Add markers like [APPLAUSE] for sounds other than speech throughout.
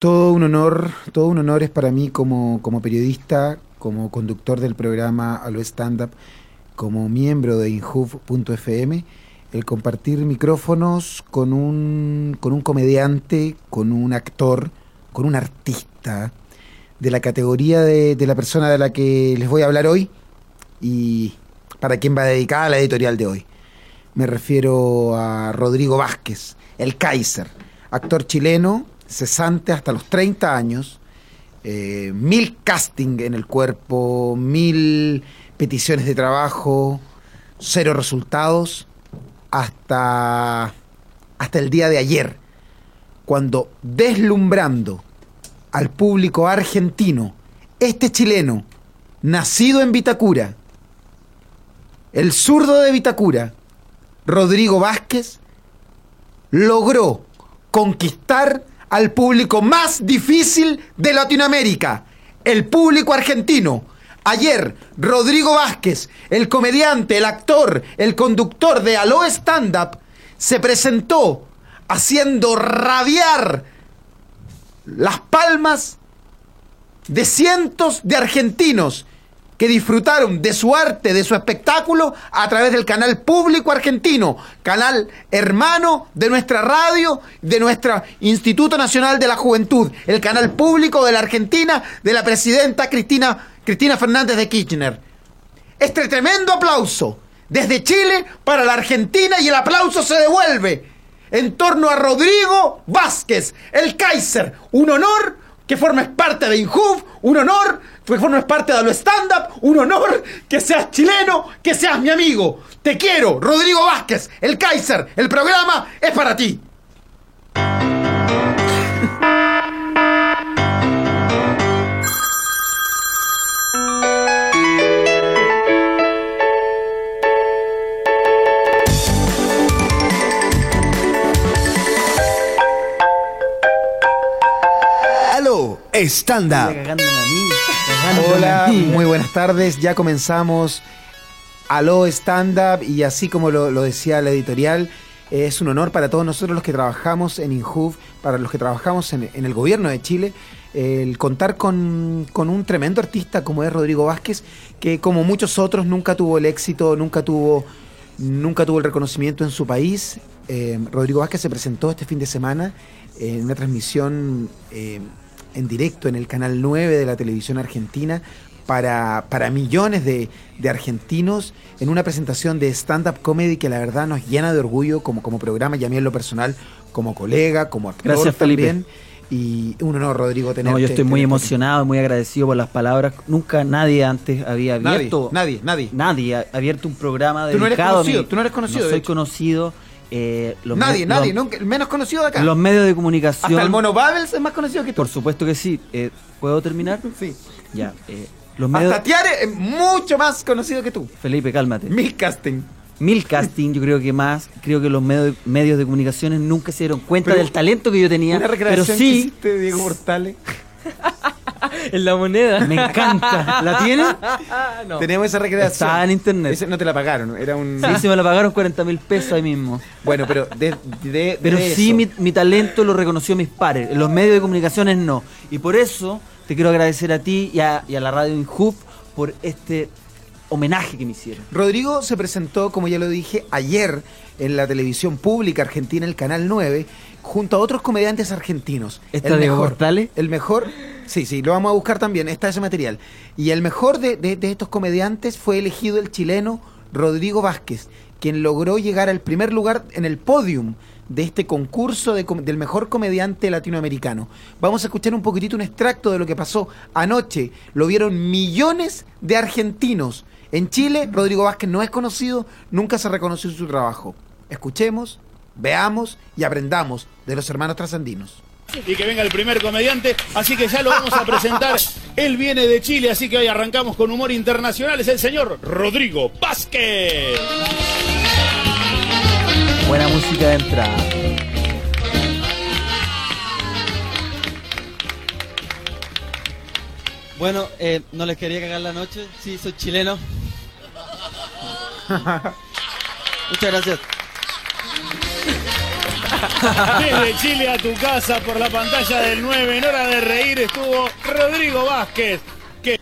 Todo un honor, todo un honor es para mí como, como periodista, como conductor del programa Alo Stand Up, como miembro de Inhoof.fm, el compartir micrófonos con un, con un comediante, con un actor, con un artista de la categoría de, de la persona de la que les voy a hablar hoy y para quien va dedicada la editorial de hoy. Me refiero a Rodrigo Vázquez, el Kaiser, actor chileno, cesante hasta los 30 años, eh, mil casting en el cuerpo, mil peticiones de trabajo, cero resultados, hasta, hasta el día de ayer, cuando deslumbrando al público argentino, este chileno, nacido en Vitacura, el zurdo de Vitacura, Rodrigo Vázquez, logró conquistar al público más difícil de Latinoamérica, el público argentino. Ayer, Rodrigo Vázquez, el comediante, el actor, el conductor de Aló Stand Up, se presentó haciendo rabiar las palmas de cientos de argentinos que disfrutaron de su arte, de su espectáculo, a través del canal público argentino, canal hermano de nuestra radio, de nuestro Instituto Nacional de la Juventud, el canal público de la Argentina, de la presidenta Cristina, Cristina Fernández de Kirchner. Este tremendo aplauso desde Chile para la Argentina y el aplauso se devuelve en torno a Rodrigo Vázquez, el Kaiser. Un honor que formes parte de Inhoof, un honor que formes parte de lo stand-up, un honor que seas chileno, que seas mi amigo. Te quiero, Rodrigo Vázquez, el Kaiser, el programa es para ti. Aló, stand Hola, muy buenas tardes. Ya comenzamos Aló Stand Up y así como lo, lo decía la editorial, es un honor para todos nosotros los que trabajamos en Injuv, para los que trabajamos en, en el gobierno de Chile, el contar con, con un tremendo artista como es Rodrigo Vázquez, que como muchos otros nunca tuvo el éxito, nunca tuvo, nunca tuvo el reconocimiento en su país. Eh, Rodrigo Vázquez se presentó este fin de semana en una transmisión eh, en directo en el canal 9 de la televisión argentina para, para millones de, de argentinos en una presentación de stand-up comedy que la verdad nos llena de orgullo como, como programa y a mí en lo personal como colega, como actor Gracias, Felipe. también. Y un honor, Rodrigo, tenerte. No, yo estoy muy emocionado muy agradecido por las palabras. Nunca nadie antes había abierto. nadie, nadie. Nadie ha abierto un programa Tú no eres dedicado a conocido, mí. tú no eres conocido, No soy hecho. conocido. Eh, los nadie, me- nadie, los- nunca- el menos conocido de acá. Los medios de comunicación. Hasta el Mono Babels es más conocido que tú. Por supuesto que sí. Eh, ¿Puedo terminar? Sí. Ya. eh, los medios. Hasta Tiare es mucho más conocido que tú. Felipe, cálmate. Mil casting. Mil casting, yo creo que más. Creo que los medios, medios de comunicaciones nunca se dieron cuenta Pero del talento que yo tenía. Una Pero que sí, hiciste de Diego Portales. [LAUGHS] [LAUGHS] En la moneda. me encanta. ¿La tienen? [LAUGHS] no. Tenemos esa recreación. Está en internet. Ese no te la pagaron, era un... Sí, se me la pagaron 40 mil pesos ahí mismo. Bueno, pero de, de- Pero de sí, mi, mi talento lo reconoció mis pares. En los medios de comunicaciones no. Y por eso te quiero agradecer a ti y a, y a la radio Inhub por este homenaje que me hicieron. Rodrigo se presentó, como ya lo dije, ayer en la televisión pública argentina, el Canal 9, junto a otros comediantes argentinos. ¿Está el mejor? El mejor, sí, sí, lo vamos a buscar también, está ese material. Y el mejor de, de- de estos comediantes fue elegido el chileno Rodrigo Vázquez, quien logró llegar al primer lugar en el podium de este concurso de del mejor comediante latinoamericano. Vamos a escuchar un poquitito un extracto de lo que pasó anoche. Lo vieron millones de argentinos. En Chile, Rodrigo Vázquez no es conocido, nunca se reconoció su trabajo. Escuchemos, veamos y aprendamos de los hermanos trascendinos. y que venga el primer comediante, así que ya lo vamos a presentar. [LAUGHS] Él viene de Chile, así que hoy arrancamos con humor internacional. Es el señor Rodrigo Vázquez. Buena música de entrada. Bueno, eh, no les quería cagar la noche. Sí, soy chileno. [LAUGHS] Muchas gracias. Desde Chile a tu casa por la pantalla del 9 en hora de reír estuvo Rodrigo Vázquez. Que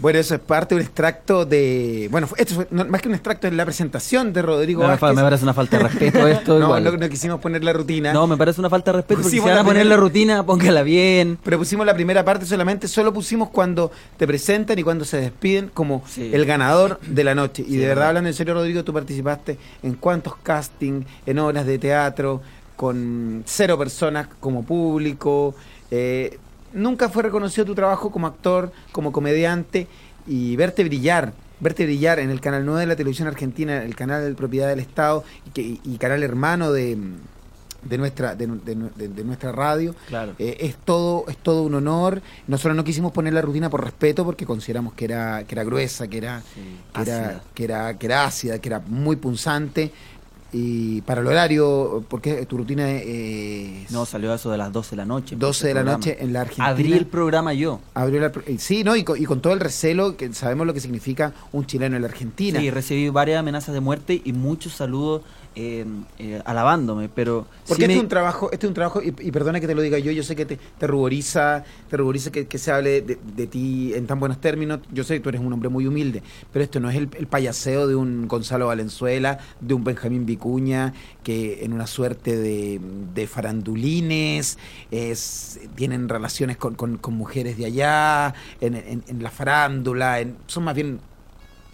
Bueno, eso es parte de un extracto de. Bueno, fue- esto fue- no, más que un extracto, es la presentación de Rodrigo No, Vázquez. me parece una falta de respeto [LAUGHS] esto. no, igual. no, no quisimos poner la rutina. No, me parece una falta de respeto porque si Pusimos van a poner primera- la rutina, póngala bien. Pero pusimos la primera parte solamente, solo pusimos cuando te presentan y cuando se despiden como Sí. el ganador de la noche. Y Sí, de verdad, verdad. hablando en serio, Rodrigo, tú participaste en cuántos castings, en obras de teatro, con cero personas como público. eh, nunca fue reconocido tu trabajo como actor, como comediante y verte brillar. Verte brillar en el canal 9 de la televisión argentina, el canal de propiedad del Estado y, que- y canal hermano de, de nuestra de, de- de- de nuestra radio Claro. eh, es todo es todo un honor nosotros no quisimos poner la rutina por respeto porque consideramos que era que era gruesa que era que era que era que era ácida que era muy punzante y para el horario porque tu rutina es No, salió a eso de las 12 de la noche. 12 de la programa. noche en la Argentina Abrí el programa yo. abrió la- eh, sí no y con, y con todo el recelo que sabemos lo que significa un chileno en la Argentina Sí, recibí varias amenazas de muerte y muchos saludos eh, eh, alabándome, pero... Porque sí este me- es un trabajo, este es un trabajo, y, y perdona que te lo diga yo, yo sé que te, te ruboriza, te ruboriza que, que se hable de, de ti en tan buenos términos, yo sé que tú eres un hombre muy humilde, pero esto no es el, el payaseo de un Gonzalo Valenzuela, de un Benjamín Vicuña, que en una suerte de, de farandulines, es, tienen relaciones con, con- con mujeres de allá, en, en- en la farándula, en- son más bien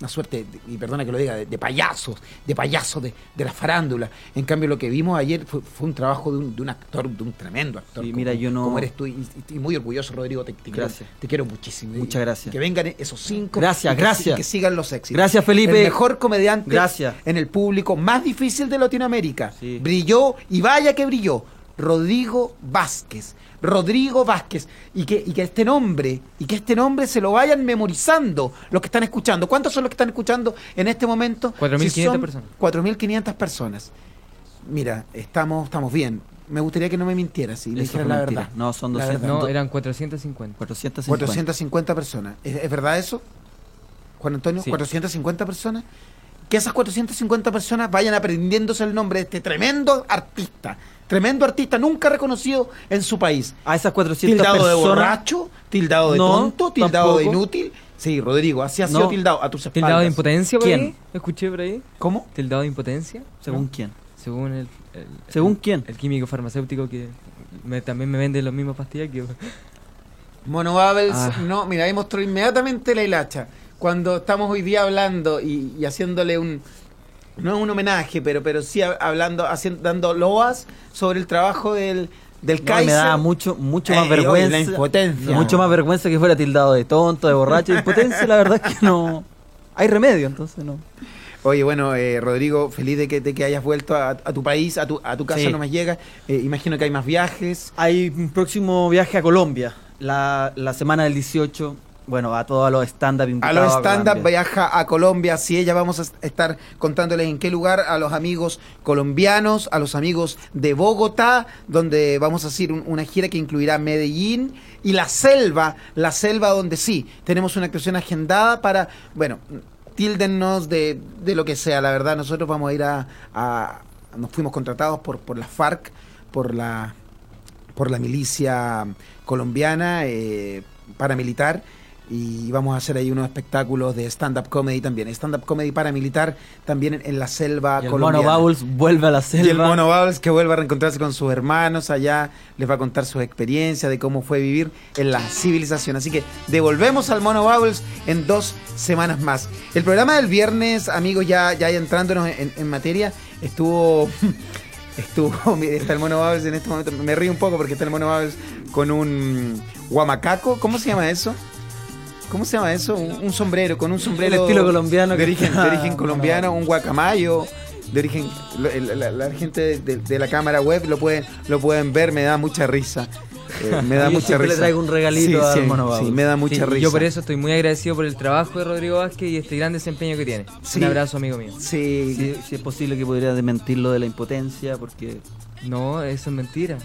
una suerte, y perdona que lo diga, de, de payasos, de payasos de, de la farándula. En cambio, lo que vimos ayer fue, fue un trabajo de un, de un actor, de un tremendo actor. Sí, como, mira, yo no- como eres tú, y, y muy orgulloso, Rodrigo, te, te quiero, Gracias. te quiero muchísimo. Muchas gracias. y que vengan esos cinco. Gracias, y que, gracias. que sigan los éxitos. Gracias, Felipe. El mejor comediante Gracias. en el público más difícil de Latinoamérica. Sí. Brilló, y vaya que brilló, Rodrigo Vázquez. Rodrigo Vázquez. Y que, y que este nombre, y que este nombre se lo vayan memorizando los que están escuchando. ¿Cuántos son los que están escuchando en este momento? 4.500 Si son personas. 4.500 personas. Mira, estamos, estamos bien. Me gustaría que no me mintieras y me dijeras la mentira. verdad. No, son La 200. verdad. No, eran 450. 450. 450 personas. ¿Es, es verdad eso? Juan Antonio, Sí. 450 personas. Que esas 450 personas vayan aprendiéndose el nombre de este tremendo artista. Tremendo artista, nunca reconocido en su país. A esas 400 Tildado de personas... borracho, tildado de No, tonto, tildado de inútil. Sí, Rodrigo, así ha No. sido tildado a tus espaldas. ¿Tildado de impotencia por ¿Quién? ahí? ¿Escuché por ahí? ¿Cómo? ¿Tildado de impotencia? ¿Según ¿No? quién? Según el... el- ¿Según el- quién? El químico farmacéutico que me- también me vende los mismos pastillas que... Mono Babels, Ah. no, mira, ahí mostró inmediatamente la hilacha. Cuando estamos hoy día hablando y, y haciéndole un, no un homenaje, pero, pero sí ha- hablando, haciendo, dando loas sobre el trabajo del, del No, Kaiser. me da mucho, mucho más Eh, oye, vergüenza. la impotencia. Mucho más vergüenza que fuera tildado de tonto, de borracho. Impotencia, la verdad es que no. Hay remedio, entonces no. Oye, bueno, eh, Rodrigo, feliz de que, de que hayas vuelto a, a tu país, a tu, a tu casa Sí. nomás llega. Eh, imagino que hay más viajes. Hay un próximo viaje a Colombia. La, la semana del 18. Bueno, a todos los stand-up A invitados. los stand-up viaja a Colombia, sí, ella vamos a estar contándoles en qué lugar, a los amigos colombianos, a los amigos de Bogotá, donde vamos a hacer un- una gira que incluirá Medellín y la selva, la selva donde sí, tenemos una actuación agendada para, bueno, tíldennos de, de lo que sea, la verdad, nosotros vamos a ir a, a- nos fuimos contratados por, por la FARC, por la por la milicia colombiana eh, paramilitar y vamos a hacer ahí unos espectáculos de stand-up comedy también. Stand-up comedy paramilitar también en, en la selva Y el Mono colombiana. Bowles vuelve a la selva. Y el Mono Bowles que vuelve a reencontrarse con sus hermanos allá, les va a contar sus experiencias de cómo fue vivir en la civilización. Así que devolvemos al Mono Bowles en dos semanas más. El programa del viernes, amigos, ya, ya entrándonos en, en materia, estuvo... [LAUGHS] Estuvo, [LAUGHS] está el Mono en este momento, me río un poco porque está el Mono Bowles con un guamacaco, ¿cómo se llama eso? ¿Cómo se llama eso? Un, un sombrero, con un sombrero El estilo colombiano de origen, está- de origen colombiano, un guacamayo de origen la, la gente de, la cámara web lo pueden lo pueden ver, me da mucha risa. Eh, [LAUGHS] me da Yo mucha siempre risa. le traigo un regalito al Mono Sí, Bowles. me da mucha Sí, risa. Yo por eso estoy muy agradecido por el trabajo de Rodrigo Vázquez y este gran desempeño que tiene. Sí. Un abrazo, amigo mío. Sí, Si, si es posible que podría desmentir lo de la impotencia, porque No, eso es mentira.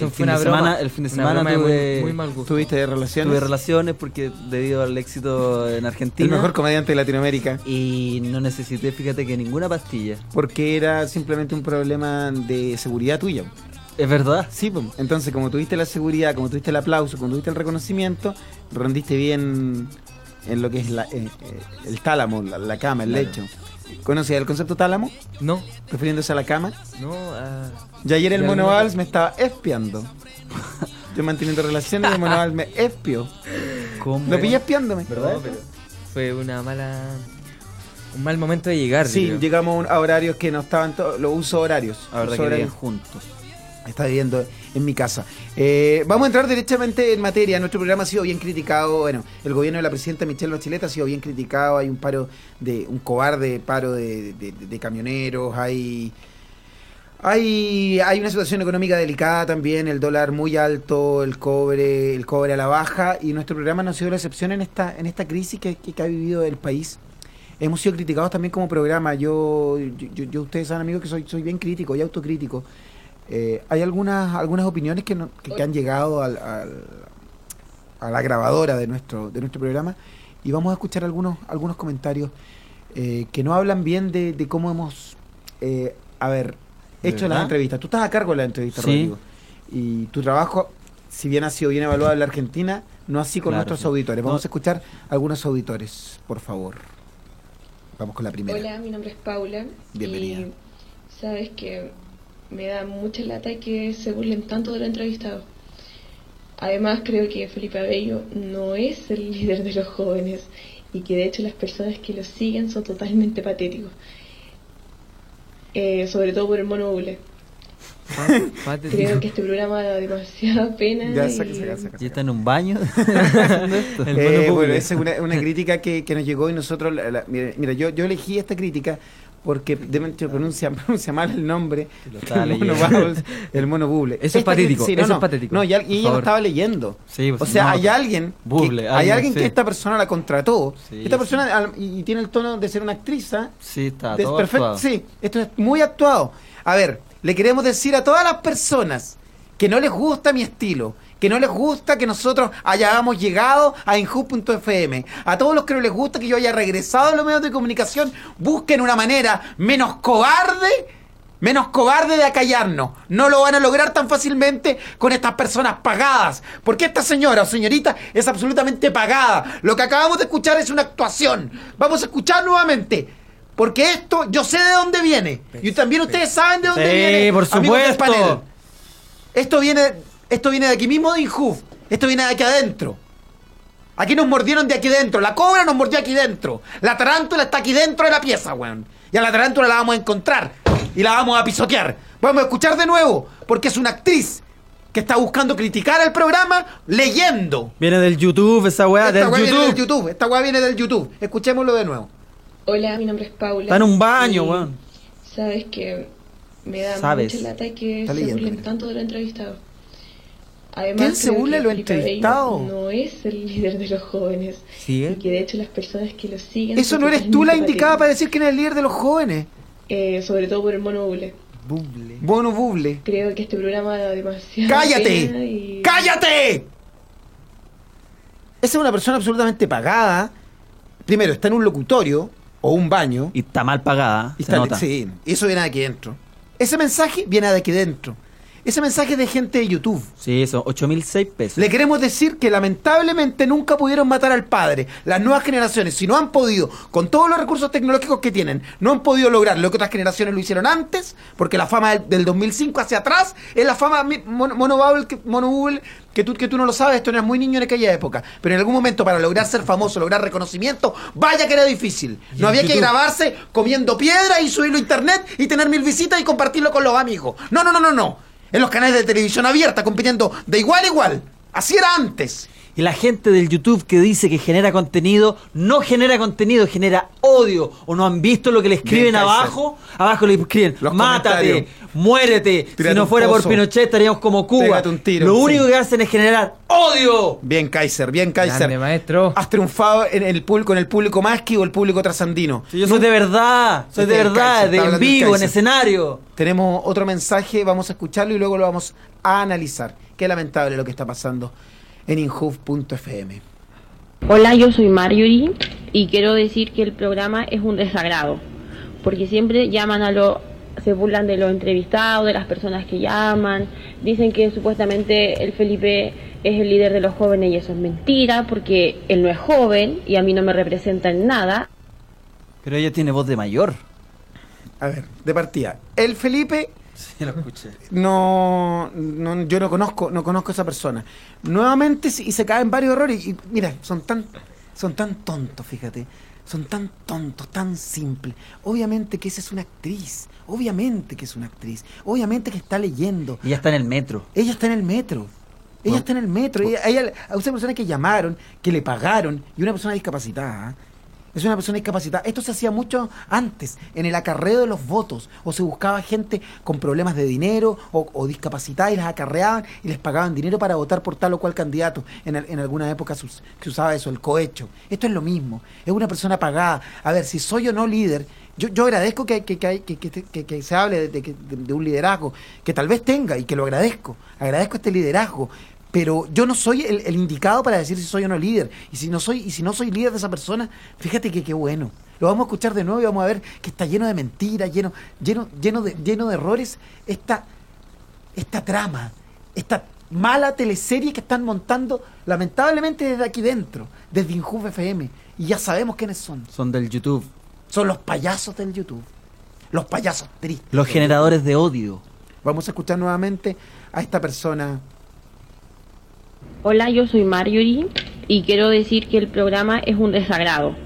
El fue fin de broma. semana- el fin de semana tuve- muy, muy mal gusto. tuviste relaciones. tuve relaciones porque debido al éxito en el Argentina mejor comediante de Latinoamérica. y no necesité, fíjate que ninguna pastilla. Porque era simplemente un problema de seguridad tuya. Es verdad. Sí, pues. Entonces, como tuviste la seguridad, como tuviste el aplauso, como tuviste el reconocimiento, rendiste bien en lo que es la- eh, eh, el tálamo, la, la cama, el lecho. ¿Conocías el concepto tálamo? No, Refiriéndose a la cama. no, ah, Y ayer el ¿Y mono Valls me estaba espiando. [LAUGHS] Yo manteniendo relaciones y el mono Valls me espió. ¿Cómo? Lo pillé espiándome. no, pero fue una mala. Un mal momento de llegar. Sí, creo. llegamos a horarios que no estaban todos, los usos horarios. La verdad Uso que horarios. juntos. Está viviendo en mi casa. Eh, vamos a entrar directamente en materia. Nuestro programa ha sido bien criticado. Bueno, el gobierno de la presidenta Michelle Bachelet ha sido bien criticado. Hay un paro de un cobarde paro de, de- de camioneros. Hay, hay hay una situación económica delicada también. El dólar muy alto, el cobre el cobre a la baja. Y nuestro programa no ha sido la excepción en esta en esta crisis que, que- ha vivido el país. Hemos sido criticados también como programa. Yo, yo- yo- ustedes saben amigos que soy soy bien crítico y autocrítico. Eh, hay algunas algunas opiniones que, no- que, que han llegado al, al- a la grabadora de nuestro de nuestro programa y vamos a escuchar algunos algunos comentarios eh, que no hablan bien de, de cómo hemos eh, a ver ¿De hecho las entrevistas. Tú estás a cargo de la entrevista, Sí. Rodrigo. Y tu trabajo, si bien ha sido bien evaluado en la Argentina, no así con Claro, nuestros sí. auditores. Vamos No. a escuchar algunos auditores, por favor. Vamos con la primera. Hola, mi nombre es Paula. Bienvenida. Y sabes que me da mucha lata que se burlen tanto de los entrevistados. Además, creo que Felipe Abello no es el [LAUGHS] líder de los jóvenes y que de hecho las personas que lo siguen son totalmente patéticos. Eh, sobre todo por el mono Bule. [LAUGHS] Creo que este programa da demasiada pena. Ya, y- saca, saca, saca, ¿Y está en un baño? [LAUGHS] Eh, mono bueno, esa es una, una crítica que, que nos llegó y nosotros, la- la- mira, mira, yo, yo elegí esta crítica porque pronuncia, [LAUGHS] pronuncia mal el nombre el mono leyendo. Bowles, el mono buble. Eso es patético, sí, eso no, es patético. No, y, y ella lo estaba leyendo. Sí, pues o se sea, hay alguien, que- Buble, hay alguien, que esta persona la contrató. Esta persona al- y, tiene el tono de ser una actriz. Sí, está De- todo perfecto, actuado. sí, esto es muy actuado. A ver, le queremos decir a todas las personas que no les gusta mi estilo, que no les gusta que nosotros hayamos llegado a Inju.fm, a todos los que no les gusta que yo haya regresado a los medios de comunicación, busquen una manera menos cobarde, menos cobarde de acallarnos. No lo van a lograr tan fácilmente con estas personas pagadas, porque esta señora o señorita es absolutamente pagada. Lo que acabamos de escuchar es una actuación. Vamos a escuchar nuevamente. Porque esto, yo sé de dónde viene. Y también ustedes saben de dónde Sí, viene. por del supuesto. panel. Esto viene, esto viene de aquí mismo de Injuf. Esto viene de aquí adentro. Aquí nos mordieron de aquí dentro. La cobra nos mordió aquí dentro. La tarántula está aquí dentro de la pieza, weón. Y a la tarántula la vamos a encontrar. Y la vamos a pisotear. Vamos a escuchar de nuevo. Porque es una actriz que está buscando criticar el programa leyendo. Viene del YouTube, esa weá, Esta del weá viene YouTube. del YouTube. Esta weá viene del YouTube. Escuchémoslo de nuevo. Hola, mi nombre es Paula. Está en un baño, weón. Sabes que me da Sabes. mucha lata que Está se leyendo, burlen mira. tanto. Además, ¿Quién se creo burla que Felipe Abello entrevistados? No es el líder de los jóvenes. Sí, ¿eh? Y que de hecho las personas que lo siguen. Eso no eres tú la indicada para decir quién es el líder de los jóvenes. Eh, sobre todo por el mono Bule. Buble. Bono Buble. Creo que este programa da demasiada ¡Cállate! pena y- ¡Cállate! Esa es una persona absolutamente pagada. Primero, está en un locutorio o un baño. Y está mal pagada, y se está- nota. Sí, y eso viene de aquí dentro. Ese mensaje viene de aquí dentro. Ese mensaje de gente de YouTube. Sí, eso, 8006 pesos. Le queremos decir que lamentablemente nunca pudieron matar al padre. Las nuevas generaciones, si no han podido, con todos los recursos tecnológicos que tienen, no han podido lograr lo que otras generaciones lo hicieron antes, porque la fama del, del 2005 hacia atrás es la fama mi- mono, mono Bubble que, que tú, que tú no lo sabes, tú eras muy niño en aquella época. Pero en algún momento para lograr ser famoso, lograr reconocimiento, vaya que era difícil. No había que grabarse comiendo piedra y subirlo a internet y tener mil visitas y compartirlo con los amigos. No, no, no, no, no. En los canales de televisión abierta, compitiendo de igual a igual. Así era antes. Y la gente del YouTube que dice que genera contenido, no genera contenido, genera odio. ¿O no han visto lo que le escriben abajo? Abajo le escriben, Los mátate, muérete. Tírate si no fuera por. Pinochet estaríamos como Cuba. Un tiro, lo sí. único que hacen es generar odio. Bien, Kaiser, bien, Kaiser. Grande, maestro. Has triunfado en el público, con el público masqui o el público trasandino. Yo soy de verdad, soy Este de verdad, Kaiser, de está en vivo, en escenario. Tenemos otro mensaje, vamos a escucharlo y luego lo vamos a analizar. Qué lamentable lo que está pasando en inhoof.fm. Hola, yo soy Marjorie y quiero decir que el programa es un desagrado, porque siempre llaman a los se burlan de los entrevistados, de las personas que llaman, dicen que supuestamente el Felipe es el líder de los jóvenes y eso es mentira porque él no es joven y a mí no me representa en nada. Pero ella tiene voz de mayor. A ver, de partida. El Felipe [LAUGHS] Sí, lo escuché. no, no- yo no conozco no conozco a esa persona nuevamente y se caen varios errores y mira son tan son tan tontos fíjate son tan tontos tan simples obviamente que esa es una actriz obviamente que es una actriz obviamente que está leyendo ya está en el metro. ella está en el metro ella Bueno, está en el metro ella, ella- a una persona que llamaron que le pagaron y una persona discapacitada. Es una persona discapacitada. Esto se hacía mucho antes, en el acarreo de los votos. O se buscaba gente con problemas de dinero o, o discapacitada y las acarreaban y les pagaban dinero para votar por tal o cual candidato. En, en alguna época se, us- se usaba eso, el cohecho. Esto es lo mismo. Es una persona pagada. A ver, si soy o no líder, yo, yo agradezco que, que, que, hay- que, que- que- que se hable de, que- de- de un liderazgo, que tal vez tenga y que lo agradezco. Agradezco este liderazgo. Pero yo no soy el, el indicado para decir si soy o no líder. Y si no soy, y si no soy líder de esa persona, fíjate que qué bueno. Lo vamos a escuchar de nuevo y vamos a ver que está lleno de mentiras, lleno, lleno, lleno de, lleno de errores. Esta, esta trama, esta mala teleserie que están montando, lamentablemente desde aquí dentro, desde Injuve FM. Y ya sabemos quiénes son. Son del YouTube. Son los payasos del YouTube. Los payasos tristes. Los generadores de odio. Vamos a escuchar nuevamente a esta persona. Hola, yo soy Marjorie y quiero decir que el programa es un desagrado,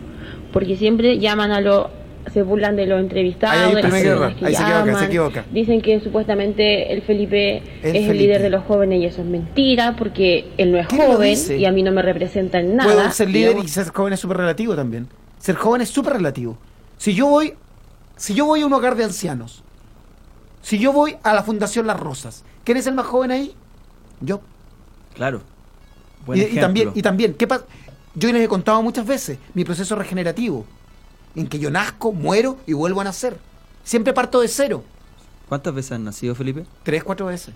porque siempre llaman a los se burlan de los entrevistados, Ahí de que Ahí se equivoca, se llaman, equivoca. dicen que supuestamente el Felipe El es Felipe. el líder de los jóvenes y eso es mentira porque él no es ¿Quién lo joven y a mí no me representa en nada. Puedo ser líder y ser joven es súper relativo también. Ser joven es súper relativo. Si yo voy, si yo voy a un hogar de ancianos, si yo voy a la Fundación Las Rosas, ¿quién es el más joven ahí? Yo. Claro. Buen Y, también, y también, ¿qué pasa? Yo les he contado muchas veces mi proceso regenerativo, en que yo nazco, muero y vuelvo a nacer. Siempre parto de cero, ¿Cuántas veces han nacido, Felipe? tres, cuatro veces.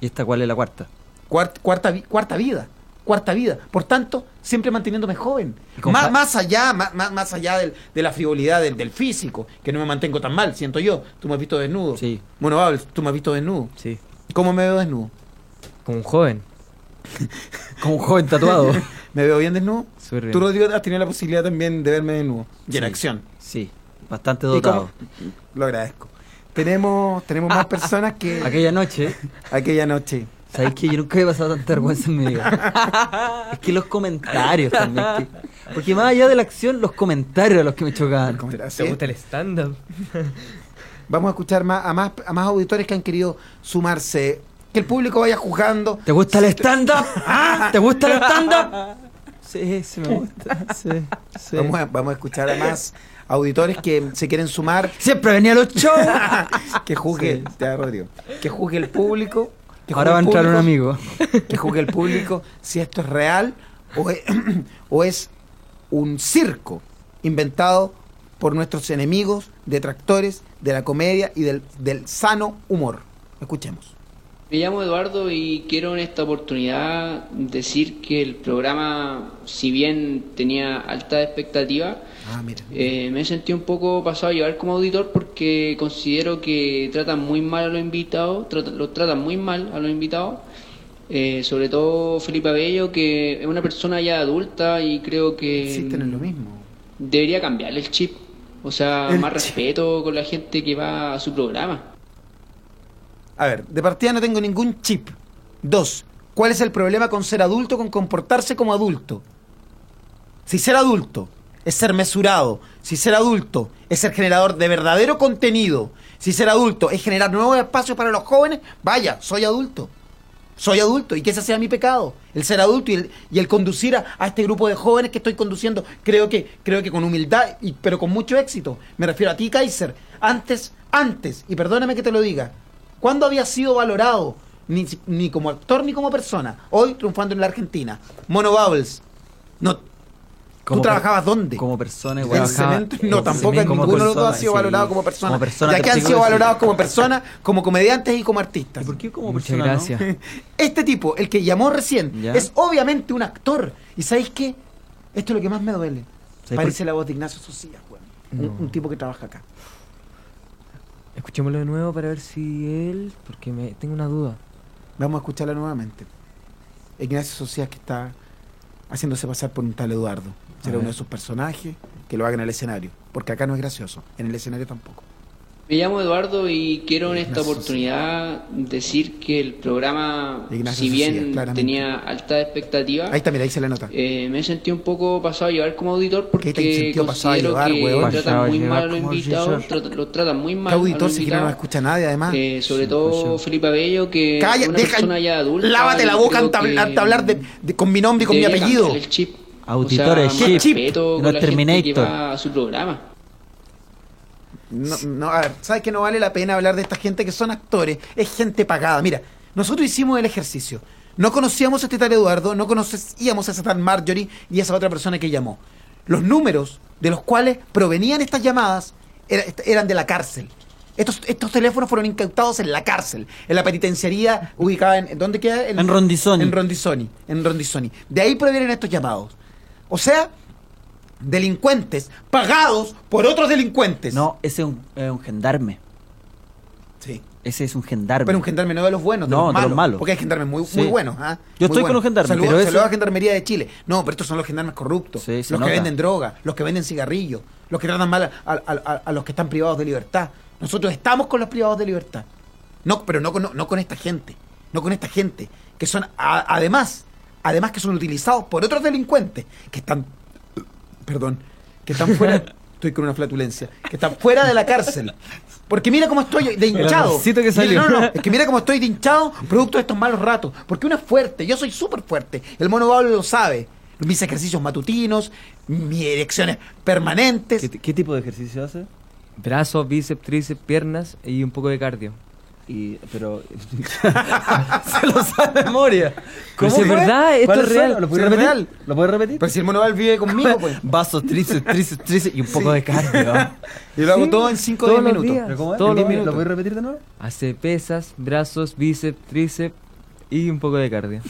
¿Y esta cuál es la cuarta? Cuarta, cuarta, vi- cuarta vida. Cuarta vida. Por tanto, siempre manteniéndome joven. Más, más allá, más, más, más allá del- de la frivolidad del, del físico, que no me mantengo tan mal, siento yo. Tú me has visto desnudo. Sí. Bueno, Babel, tú me has visto desnudo. Sí, ¿Cómo me veo desnudo? como un joven. [LAUGHS] Como un joven tatuado. [LAUGHS] ¿Me veo bien desnudo? Súper bien. Tú, Rodrigo, has tenido la posibilidad también de verme desnudo. Y en Sí. acción. Sí, bastante ¿Y dotado. Lo agradezco. Tenemos, tenemos más [LAUGHS] personas que Aquella noche, aquella noche. ¿sabéis que yo nunca había pasado tanta vergüenza en mi vida? es que los comentarios también. que- porque más allá de la acción, los comentarios a los que me chocaban. ¿Te gusta el stand-up? Vamos a escuchar más, a, más, a más auditores que han querido sumarse. Que el público vaya juzgando. ¿Te gusta el stand-up? [LAUGHS] ¿Ah? ¿Te gusta el stand-up? Sí, sí me gusta. Sí, sí. Vamos, a, vamos a escuchar a más auditores que se quieren sumar. Siempre venía a los shows. [LAUGHS] que juzgue, ya, Rodrigo, que juzgue el público. que Ahora va a entrar un amigo. Que juzgue el público si esto es real o es, [CLEARS THROAT] o es un circo inventado por nuestros enemigos, detractores de la comedia y del, del sano humor. Escuchemos. Me llamo Eduardo y quiero en esta oportunidad decir que el programa, si bien tenía alta expectativa, Ah, mira. eh, me sentí un poco pasado a llevar como auditor porque considero que tratan muy mal a los invitados, los tratan muy mal a los invitados, eh, sobre todo Felipe Abello, que es una persona ya adulta y creo que Existen en lo mismo. debería cambiarle el chip, o sea, El más chip. respeto con la gente que va a su programa. A ver, de partida no tengo ningún chip. Dos, ¿cuál es el problema con ser adulto, con comportarse como adulto? Si ser adulto es ser mesurado, si ser adulto es ser generador de verdadero contenido, si ser adulto es generar nuevos espacios para los jóvenes, vaya, soy adulto. Soy adulto y que ese sea mi pecado, el ser adulto y el, y el conducir a, a este grupo de jóvenes que estoy conduciendo, creo que, creo que con humildad, y, pero con mucho éxito. Me refiero a ti, Kaiser. Antes, antes, y perdóname que te lo diga, ¿cuándo había sido valorado ni, ni como actor ni como persona? Hoy triunfando en la Argentina. Mono Bubbles. No, ¿Tú trabajabas dónde? Como persona en igual. cemento, no, tampoco cemento, ninguno de los dos ha sido sí. valorado como persona. Como persona ya que han sido valorados como personas, como comediantes y como artistas. ¿Y por qué como Muchas persona? no? gracias. [LAUGHS] Este tipo, el que llamó recién, Ya. es obviamente un actor. ¿Y sabéis qué? Esto es lo que más me duele. ¿Sabes Parece por- la voz de Ignacio Socias. Un, No. un tipo que trabaja acá. Escuchémoslo de nuevo para ver si él. Porque me tengo una duda. Vamos a escucharla nuevamente. Ignacio Socias que está haciéndose pasar por un tal Eduardo. Será uno de sus personajes que lo haga en el escenario. Porque acá no es gracioso. En el escenario tampoco. Me llamo Eduardo y quiero en esta Ignacio oportunidad decir que el programa, Ignacio si bien tenía alta expectativa, Ahí está, mira, ahí se le nota. eh, me sentí un poco pasado a llevar como auditor porque ¿Qué te sentió pasado a considero llevar, que weón? Pasado tratan muy mal a los invitados, los tratan muy mal ¿Qué los auditor si no escucha nadie además? Eh, sobre Sí, todo pues, sí. Felipe Abello, que Calla, es una deja, persona ya adulta. lávate la boca antes de hablar- de con mi nombre y con mi apellido. El chip. Auditores, o sea, chip, respeto no con la gente que Terminator. va a su programa. No, no, a ver, ¿sabes que no vale la pena hablar de esta gente que son actores? Es gente pagada. Mira, nosotros hicimos el ejercicio. No conocíamos a este tal Eduardo, no conocíamos a esa tal Marjorie y a esa otra persona que llamó. Los números de los cuales provenían estas llamadas era- eran de la cárcel. Estos, estos teléfonos fueron incautados en la cárcel, en la penitenciaría ubicada en... ¿Dónde queda? En Rondizoni. En Rondizoni. En Rondizoni. De ahí provienen estos llamados. O sea, delincuentes pagados por otros delincuentes. No, ese es un, es un gendarme. Sí. Ese es un gendarme. Pero un gendarme no de los buenos, de, No, los, de malos, los malos. Porque hay gendarmes muy, Sí. muy buenos. ¿ah? Yo Muy estoy con buenos. un gendarme, Saludos, pero eso- saludos a Gendarmería de Chile. No, pero estos son los gendarmes corruptos. Sí, los nota. que venden droga, los que venden cigarrillos, los que tratan mal a, a- a- a los que están privados de libertad. Nosotros estamos con los privados de libertad. No, pero no con, no, no con esta gente. No con esta gente. Que son, además, además que son utilizados por otros delincuentes que están, perdón, que están fuera, [LAUGHS] estoy con una flatulencia, que están fuera de la cárcel. Porque mira cómo estoy de hinchado. olorcito que salió. No, no, es que mira cómo estoy de hinchado producto de estos malos ratos. Porque uno es fuerte, yo soy súper fuerte. El mono Pablo lo sabe. Mis ejercicios matutinos, mis erecciones permanentes. ¿Qué, qué tipo de ejercicio hace? Brazos, bíceps, tríceps, piernas y un poco de cardio. Y, pero [LAUGHS] se lo sabe de memoria. Pero si es verdad, esto ¿Cuáles es real. ¿Lo puedes es repetir? real. ¿Lo puedes repetir? Pero si el mono Val vive conmigo, [LAUGHS] pues. Vasos, tríceps, tríceps, tríceps y un poco de cardio. Y lo hago Sí, todo en 5 o todos 10 los minutos. días. ¿Pero cómo es? Todos ¿En los 10 minutos? ¿Lo puedes repetir de nuevo? Hace pesas, brazos, bíceps, tríceps y un poco de cardio.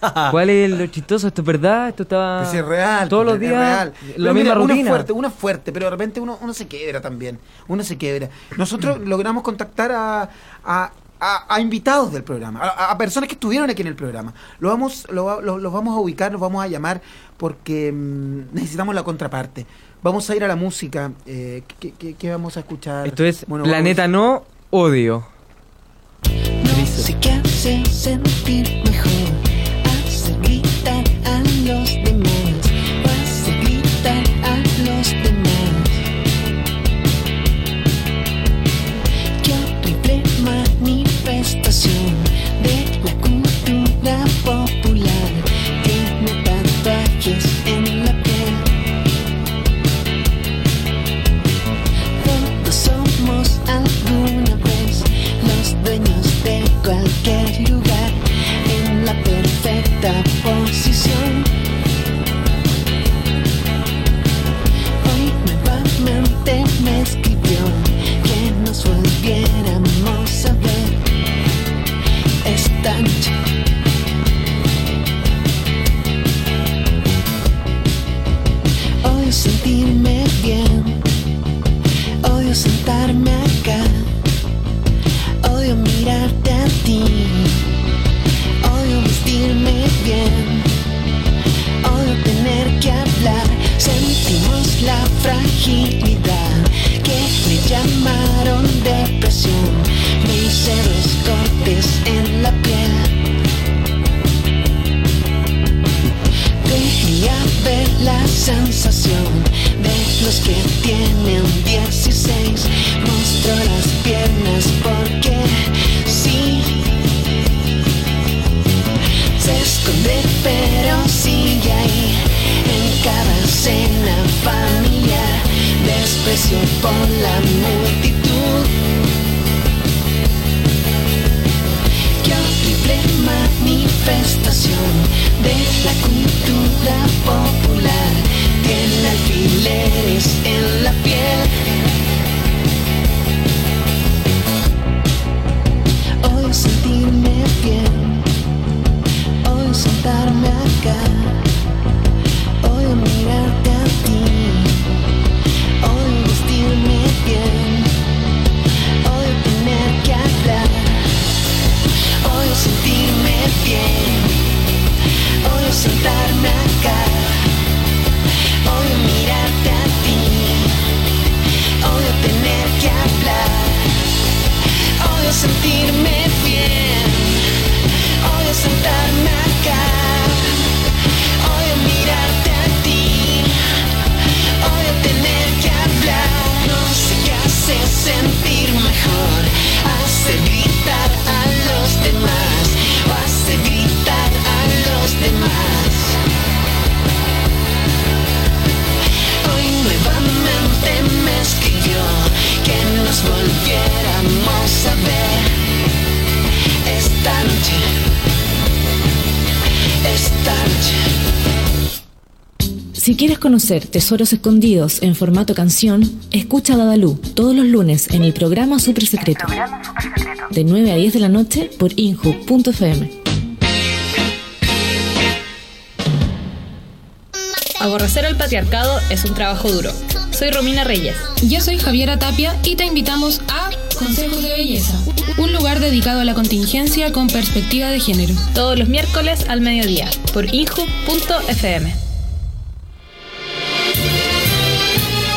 [LAUGHS] ¿Cuál es lo chistoso? ¿Esto es verdad? ¿Esto está...? Pues es real. Todos pues, los días real. la misma mira, Uno rutina. es fuerte, uno es fuerte, pero de repente uno, uno se quiebra también. Uno se quiebra. Nosotros [CLEARS THROAT] logramos contactar a, a, a- a invitados del programa, a, a personas que estuvieron aquí en el programa. Lo vamos, lo, lo- los vamos a ubicar, los vamos a llamar porque mm, necesitamos la contraparte. Vamos a ir a la música. Eh, ¿qué, qué- qué vamos a escuchar? Esto es Bueno, Planeta No, Odio. Sé que hace sentir mejor manifestación Odio sentirme bien. Odio sentarme acá. Odio mirarte a ti. Odio vestirme bien. Odio tener que hablar. Sentimos la fragilidad que le llamaron depresión. Me hice dos cortes en la piel. Quería ver la sensación de los que tienen 16. Mostró las piernas porque sí. Se esconde pero sigue ahí en cada cena familiar. Desprecio por la multitud. Manifestación de la cultura popular. Tiene alfileres en la piel. Odio sentirme bien. Odio sentarme acá. Odio mirarte a ti. Odio vestirme bien. bien. Odio sentarme acá, odio mirarte a ti, odio tener que hablar, odio sentirme bien. Quieres conocer tesoros escondidos en formato canción, escucha a Dadalú todos los lunes en el programa Super Secreto. De 9 a 10 de la noche por inju.fm. Aborrecer al patriarcado es un trabajo duro. Soy Romina Reyes. Yo soy Javiera Tapia y te invitamos a Consejos de Belleza, un lugar dedicado a la contingencia con perspectiva de género. Todos los miércoles al mediodía por inju.fm.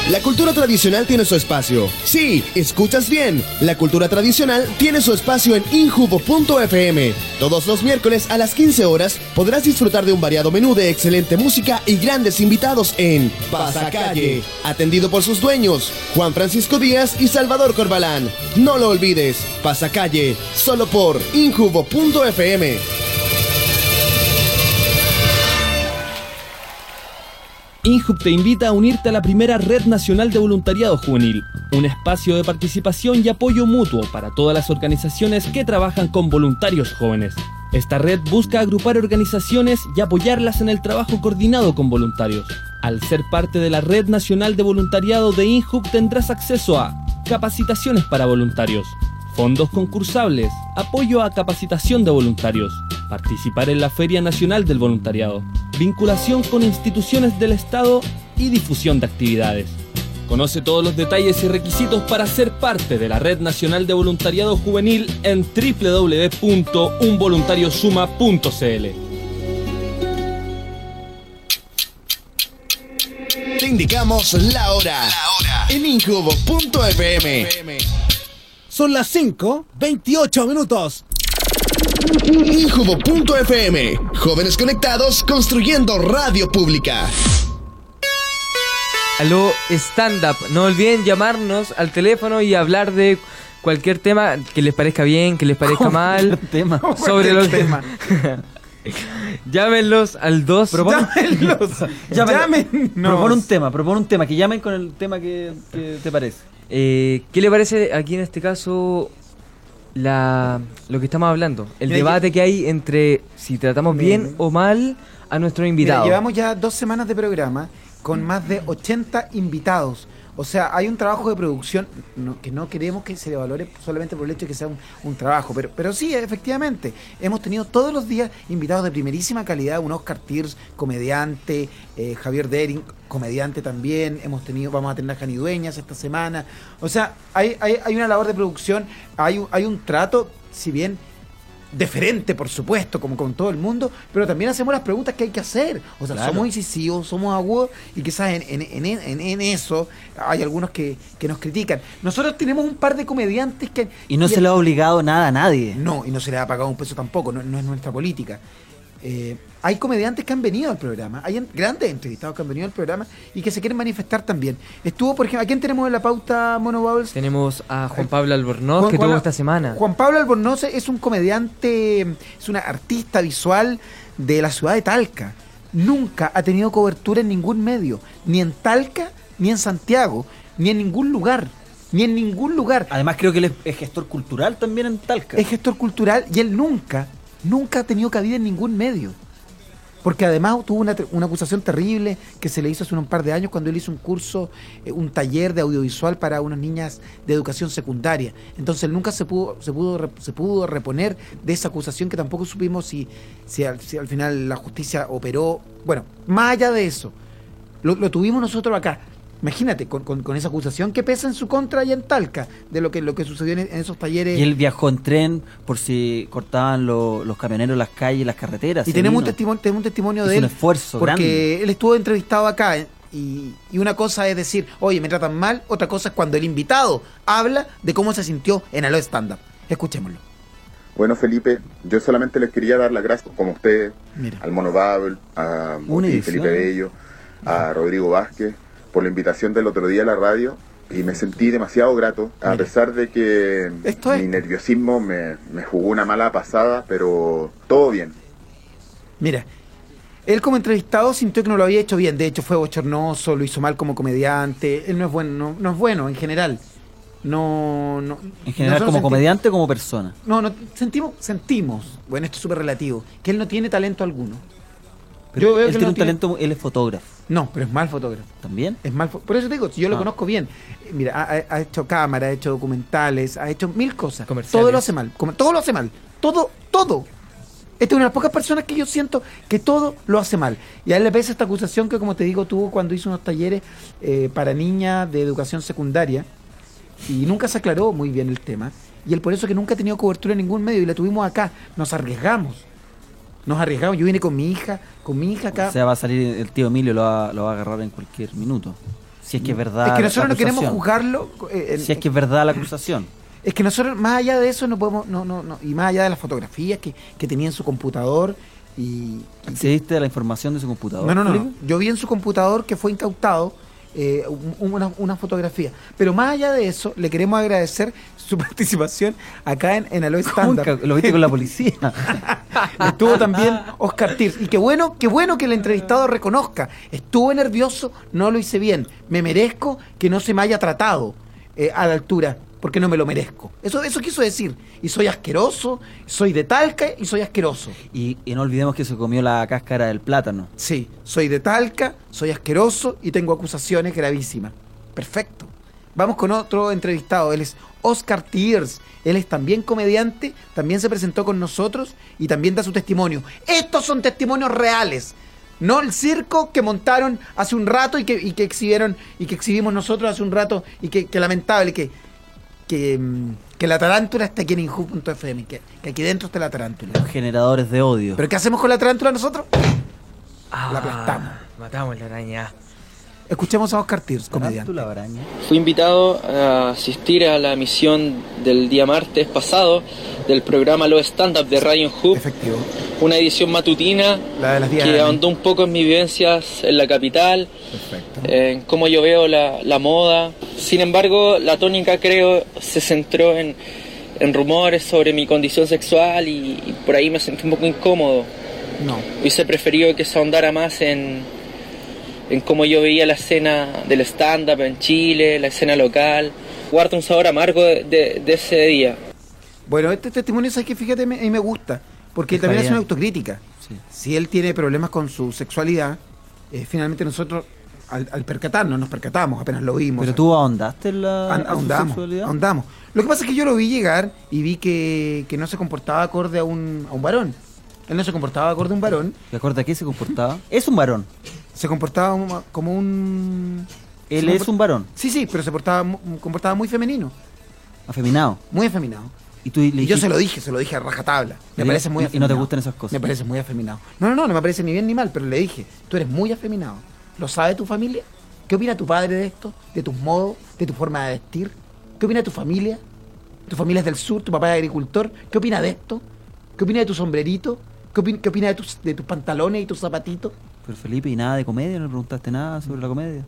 La cultura tradicional tiene su espacio. Sí, escuchas bien. La cultura tradicional tiene su espacio en injubo.fm. Todos los miércoles a las 15 horas podrás disfrutar de un variado menú de excelente música y grandes invitados en Pasacalle, atendido por sus dueños, Juan Francisco Díaz y Salvador Corbalán. No lo olvides, Pasacalle, solo por injubo.fm. INJUB te invita a unirte a la primera Red Nacional de Voluntariado Juvenil, un espacio de participación y apoyo mutuo para todas las organizaciones que trabajan con voluntarios jóvenes. Esta red busca agrupar organizaciones y apoyarlas en el trabajo coordinado con voluntarios. Al ser parte de la Red Nacional de Voluntariado de INJUB tendrás acceso a capacitaciones para voluntarios, fondos concursables, apoyo a capacitación de voluntarios, participar en la Feria Nacional del Voluntariado, vinculación con instituciones del Estado y difusión de actividades. Conoce todos los detalles y requisitos para ser parte de la Red Nacional de Voluntariado Juvenil en www.unvoluntariosuma.cl. Te indicamos la hora, en injubo.fm. Son las 5, 28 minutos. Injubo.fm. Jóvenes conectados construyendo radio pública. Aló, stand up. No olviden llamarnos al teléfono y hablar de cualquier tema que les parezca bien, que les parezca mal. tema. Sobre los temas. [LAUGHS] Llámenlos al 2. Llámenlos. [LAUGHS] Propon un tema, propon un tema, que llamen con el tema que, que te parece. Eh, ¿Qué le parece aquí en este caso la, lo que estamos hablando? El Mira, debate que hay entre si tratamos bien o mal a nuestro Mira, invitado. llevamos ya dos semanas de programa con más de 80 invitados. O sea, hay un trabajo de producción no- que no queremos que se le valore solamente por el hecho de que sea un, trabajo. Pero, pero sí, efectivamente, hemos tenido todos los días invitados de primerísima calidad. Un Oscar Tiers, comediante, eh, Javier Dering, comediante también. Hemos tenido, vamos a tener a Jani esta semana. O sea, hay, hay, hay una labor de producción, hay, hay un trato, si bien deferente, por supuesto, como con todo el mundo, pero también hacemos las preguntas que hay que hacer. O sea, Claro. somos incisivos, somos agudos y quizás en, en, en, en- en eso hay algunos que, que nos critican. Nosotros tenemos un par de comediantes que... Y no se le ha obligado nada a nadie. No, y no se le ha pagado un peso tampoco, no, no es nuestra política. Eh, hay comediantes que han venido al programa, hay en- grandes entrevistados que han venido al programa y que se quieren manifestar también. Estuvo, por ejemplo, ¿a quién tenemos en la pauta, Mono Bubbles? Tenemos a Juan Pablo Albornoz, Juan- que Juan- tuvo esta semana. Juan Pablo Albornoz es un comediante, es una artista visual de la ciudad de Talca. Nunca ha tenido cobertura en ningún medio, ni en Talca, ni en Santiago, ni en ningún lugar, ni en ningún lugar. Además creo que él es gestor cultural también en Talca. Es gestor cultural y él nunca, nunca ha tenido cabida en ningún medio. Porque además tuvo una, una acusación terrible que se le hizo hace un par de años cuando él hizo un curso, eh, un taller de audiovisual para unas niñas de educación secundaria. Entonces nunca se pudo, se pudo, se pudo reponer de esa acusación que tampoco supimos si, si, al, si al final la justicia operó. Bueno, más allá de eso, lo, lo tuvimos nosotros acá. Imagínate, con, con- con esa acusación que pesa en su contra allá en Talca, de lo que, lo que sucedió en, en esos talleres. Y él viajó en tren por si cortaban lo- los camioneros las calles, las carreteras. Y tenemos un, testimonio, tenemos un testimonio Hizo de él. un esfuerzo Porque grande. él estuvo entrevistado acá. eh, Y, y una cosa es decir, oye, me tratan mal. Otra cosa es cuando el invitado habla de cómo se sintió en Alo Stand Up. Escuchémoslo. Bueno, Felipe, yo solamente les quería dar las gracias, como usted, Mira. al Mono Babel, a. Felipe Bello, a Rodrigo Vázquez, por la invitación del otro día a la radio y me sentí demasiado grato, a Mira. pesar de que Esto es. mi nerviosismo me, me jugó una mala pasada, pero todo bien. Mira, él como entrevistado sintió que no lo había hecho bien. De hecho, fue bochornoso, lo hizo mal como comediante. Él no es bueno, no, no es bueno en general. No, no. En general, como comediante o como persona. No, no, sentimos, sentimos, bueno, esto es súper relativo, que él no tiene talento alguno. Pero Yo veo él que tiene un tiene- talento, él es fotógrafo. No, pero es mal fotógrafo. ¿También? Es mal fo- Por eso te digo, si yo lo Ah. conozco bien. Eh, Mira, ha, hecho cámara, ha hecho documentales, ha hecho mil cosas. Todo lo hace mal. todo lo hace mal. Todo, todo. Esta es una de las pocas personas que yo siento que todo lo hace mal. Y a él le pesa esta acusación que, como te digo, tuvo cuando hizo unos talleres eh, para niñas de educación secundaria y nunca se aclaró muy bien el tema. Y él por eso que nunca ha tenido cobertura en ningún medio y la tuvimos acá. Nos arriesgamos. Nos arriesgamos. Yo vine con mi hija, con mi hija acá. O sea, va a salir el tío Emilio, lo va, lo va a agarrar en cualquier minuto. Si es que es verdad. es que nosotros la no queremos juzgarlo. eh, Si es que es verdad la acusación. Es que nosotros, más allá de eso, no podemos, no, no, no, y más allá de las fotografías que, que tenía en su computador y... ¿Accediste a la información de su computador? No, no, no. Yo vi en su computador que fue incautado eh, un- una, una fotografía. Pero más allá de eso, le queremos agradecer [LAUGHS] su participación acá en, en Aloe Stand Up. Lo viste con la policía. [LAUGHS] Estuvo también Oscar Tirs. Y qué bueno, qué bueno que el entrevistado reconozca. Estuve nervioso, no lo hice bien. Me merezco que no se me haya tratado eh, a la altura, porque no me lo merezco. Eso, eso quiso decir. Y soy asqueroso, soy de Talca y soy asqueroso. Y, y no olvidemos que se comió la cáscara del plátano. Sí, soy de Talca, soy asqueroso y tengo acusaciones gravísimas. Perfecto. Vamos con otro entrevistado. Él es Oscar Tiers. Él es también comediante, también se presentó con nosotros y también da su testimonio. Estos son testimonios reales. No el circo que montaron hace un rato y que, y que exhibieron y que exhibimos nosotros hace un rato y que, que lamentable que, que, mm, que la tarántula esté aquí en Inju.fm, que, que aquí dentro esté la tarántula. Los generadores de odio. ¿Pero qué hacemos con la tarántula nosotros? La aplastamos. Ah, Matamos la araña. Escuchemos a Oscar Tiers, comediante. Fui invitado a asistir a la emisión del día martes pasado del programa Los Stand Up de Radio Hub. Efectivo. Una edición matutina La de las que ahondó un poco en mis vivencias en la capital, Perfecto. en cómo yo veo la, la moda. Sin embargo, la tónica creo se centró en, en rumores sobre mi condición sexual y, y por ahí me sentí un poco incómodo. No. Hubiese preferido que se ahondara más en, en cómo yo veía la escena del stand-up en Chile, la escena local. Guardo un sabor amargo de, de- de ese día. Bueno, este testimonio, ¿sabes que Fíjate, me, a mí me gusta, porque Está también es bien. una autocrítica. Si él tiene problemas con su sexualidad, eh, finalmente nosotros, al, al percatarnos, nos percatamos, apenas lo vimos. Pero tú ahondaste en la ahondamos, sexualidad. ahondamos. Lo que pasa es que yo lo vi llegar y vi que, que no se comportaba acorde a un, a un varón. Él no se comportaba acorde a un varón. ¿Te acuerdas de qué se comportaba? Es un varón. Se comportaba como un... Él es un varón. Sí, sí, pero se portaba, comportaba muy femenino. Afeminado. Muy afeminado. Y tú le Y yo se lo dije, se lo dije a rajatabla. Me Y- parece muy y afeminado. no te gustan esas cosas. Me parece muy afeminado. No, no, no, no me parece ni bien ni mal, pero le dije, tú eres muy afeminado. ¿Lo sabe tu familia? ¿Qué opina tu padre de esto? ¿De tus modos? ¿De tu forma de vestir? ¿Qué opina tu familia? ¿Tu familia es del sur? ¿Tu papá es agricultor? ¿Qué opina de esto? ¿Qué opina de tu sombrerito? ¿Qué opina, qué opina de, tus, de tus pantalones y tus zapatitos? Pero Felipe, ¿y nada de comedia? ¿No le preguntaste nada sobre la comedia?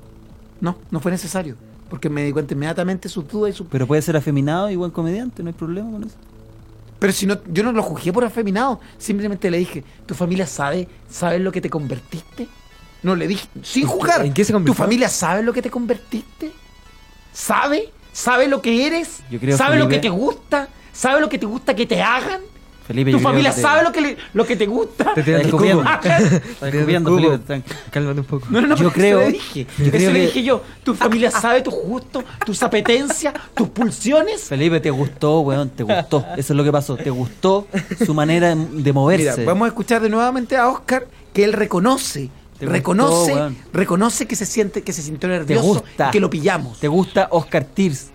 No, no fue necesario. Porque me di cuenta inmediatamente sus dudas y sus... Pero puede ser afeminado y buen comediante, no hay problema con eso. Pero si no, yo no lo juzgué por afeminado. Simplemente le dije, ¿tu familia sabe, sabe lo que te convertiste? No le dije, sin ¿En qué- juzgar. en qué se ¿Tu convirtió? familia sabe lo que te convertiste? ¿Sabe? ¿Sabe lo que eres? Yo creo, ¿Sabe lo que te gusta? ¿Sabe lo que te gusta que te hagan? Felipe, ¿Tu familia sabe lo que, le- lo que te gusta? Te tiran hagan? Estás descubriendo, Felipe. Cálmate un poco. No, no, no, Yo creo- Eso le dije, yo Eso le dije yo. ¿Tu familia sabe tus gustos, tus apetencias, tus pulsiones? Felipe, te gustó, weón, te gustó. Eso es lo que pasó. Te gustó su manera de, de moverse. Mira, vamos a escuchar de nuevamente a Oscar que él reconoce, Te reconoce, gustó, weón. reconoce que se siente, que se sintió Te nervioso, gusta. y que lo pillamos. Te gusta Oscar Tirs.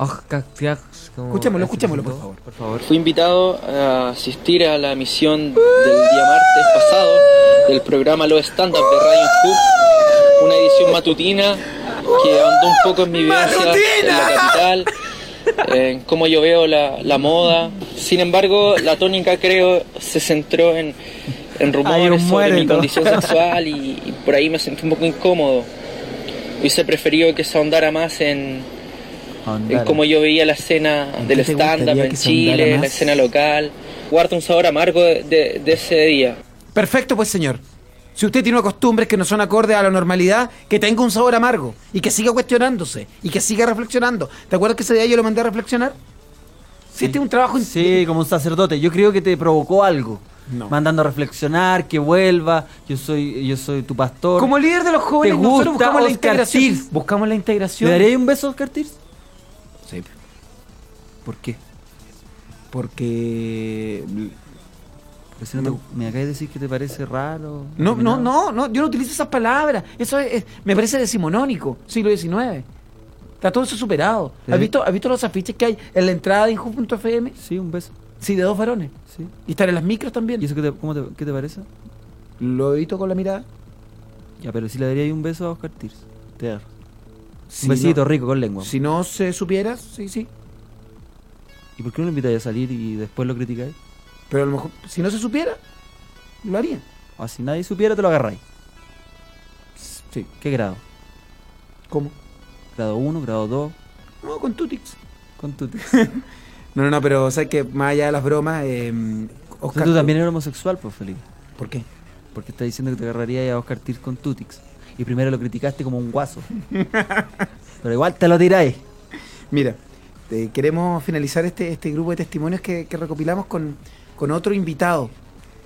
Oscar Tiers, como Escuchémoslo, escuchémoslo, por favor. Por favor. Fui invitado a asistir a la emisión del día martes pasado del programa Los Stand Up de Radio Hub. Una edición matutina que ahondó un poco en mi vivencias en la capital, en cómo yo veo la, la moda. Sin embargo, la tónica creo se centró en, en rumores sobre mi condición sexual y, y por ahí me sentí un poco incómodo. Hubiese preferido que se ahondara más en, en cómo yo veía la escena del stand-up en Chile, la escena local. Guardo un sabor amargo de, de- de ese día. Perfecto, pues señor. Si usted tiene costumbres que no son acordes a la normalidad, que tenga un sabor amargo y que siga cuestionándose y que siga reflexionando. ¿Te acuerdas que ese día yo lo mandé a reflexionar? Si este es un trabajo... Sí, como un sacerdote. Yo creo que te provocó algo. No. mandando a reflexionar, que vuelva, yo soy, yo soy tu pastor. Como líder de los jóvenes, ¿Te nosotros gusta buscamos la Oscar integración. Tirz? Buscamos la integración. ¿Le daría un beso a Oscar Tirz? Sí. ¿Por qué? Porque. Si no te- me acabas de decir que te parece raro. No, no, no, no, yo no utilizo esas palabras. Eso es- es- me parece decimonónico, siglo XIX. Está todo eso superado. ¿Has visto, ¿Has visto los afiches que hay en la entrada de Inju.fm? Sí, un beso. Sí, de dos varones. Sí. Y están en las micros también. ¿Y eso qué te, cómo te, qué te parece? Lo evito con la mirada. Ya, pero si le daría un beso a Oscar Tirz. Te agarro. Si un besito no- rico con lengua. Si no se supiera, sí, sí. ¿Y por qué no lo invitáis a salir y después lo criticáis? Pero a lo mejor, si no se supiera, lo haría. O si nadie supiera, te lo agarráis. Sí. ¿Qué grado? ¿Cómo? ¿Grado 1, grado 2? No, con Tutix. Con tu... [LAUGHS] No, no, no, pero sabes que más allá de las bromas, eh, Oscar. tú también eres homosexual, pues Felipe. ¿Por qué? Porque estás diciendo que te agarrarías a Oscar Tirz con Tutix. Y primero lo criticaste como un guaso. [LAUGHS] pero igual te lo tiráis. Mira, eh, queremos finalizar este, este grupo de testimonios que, que recopilamos con, con otro invitado.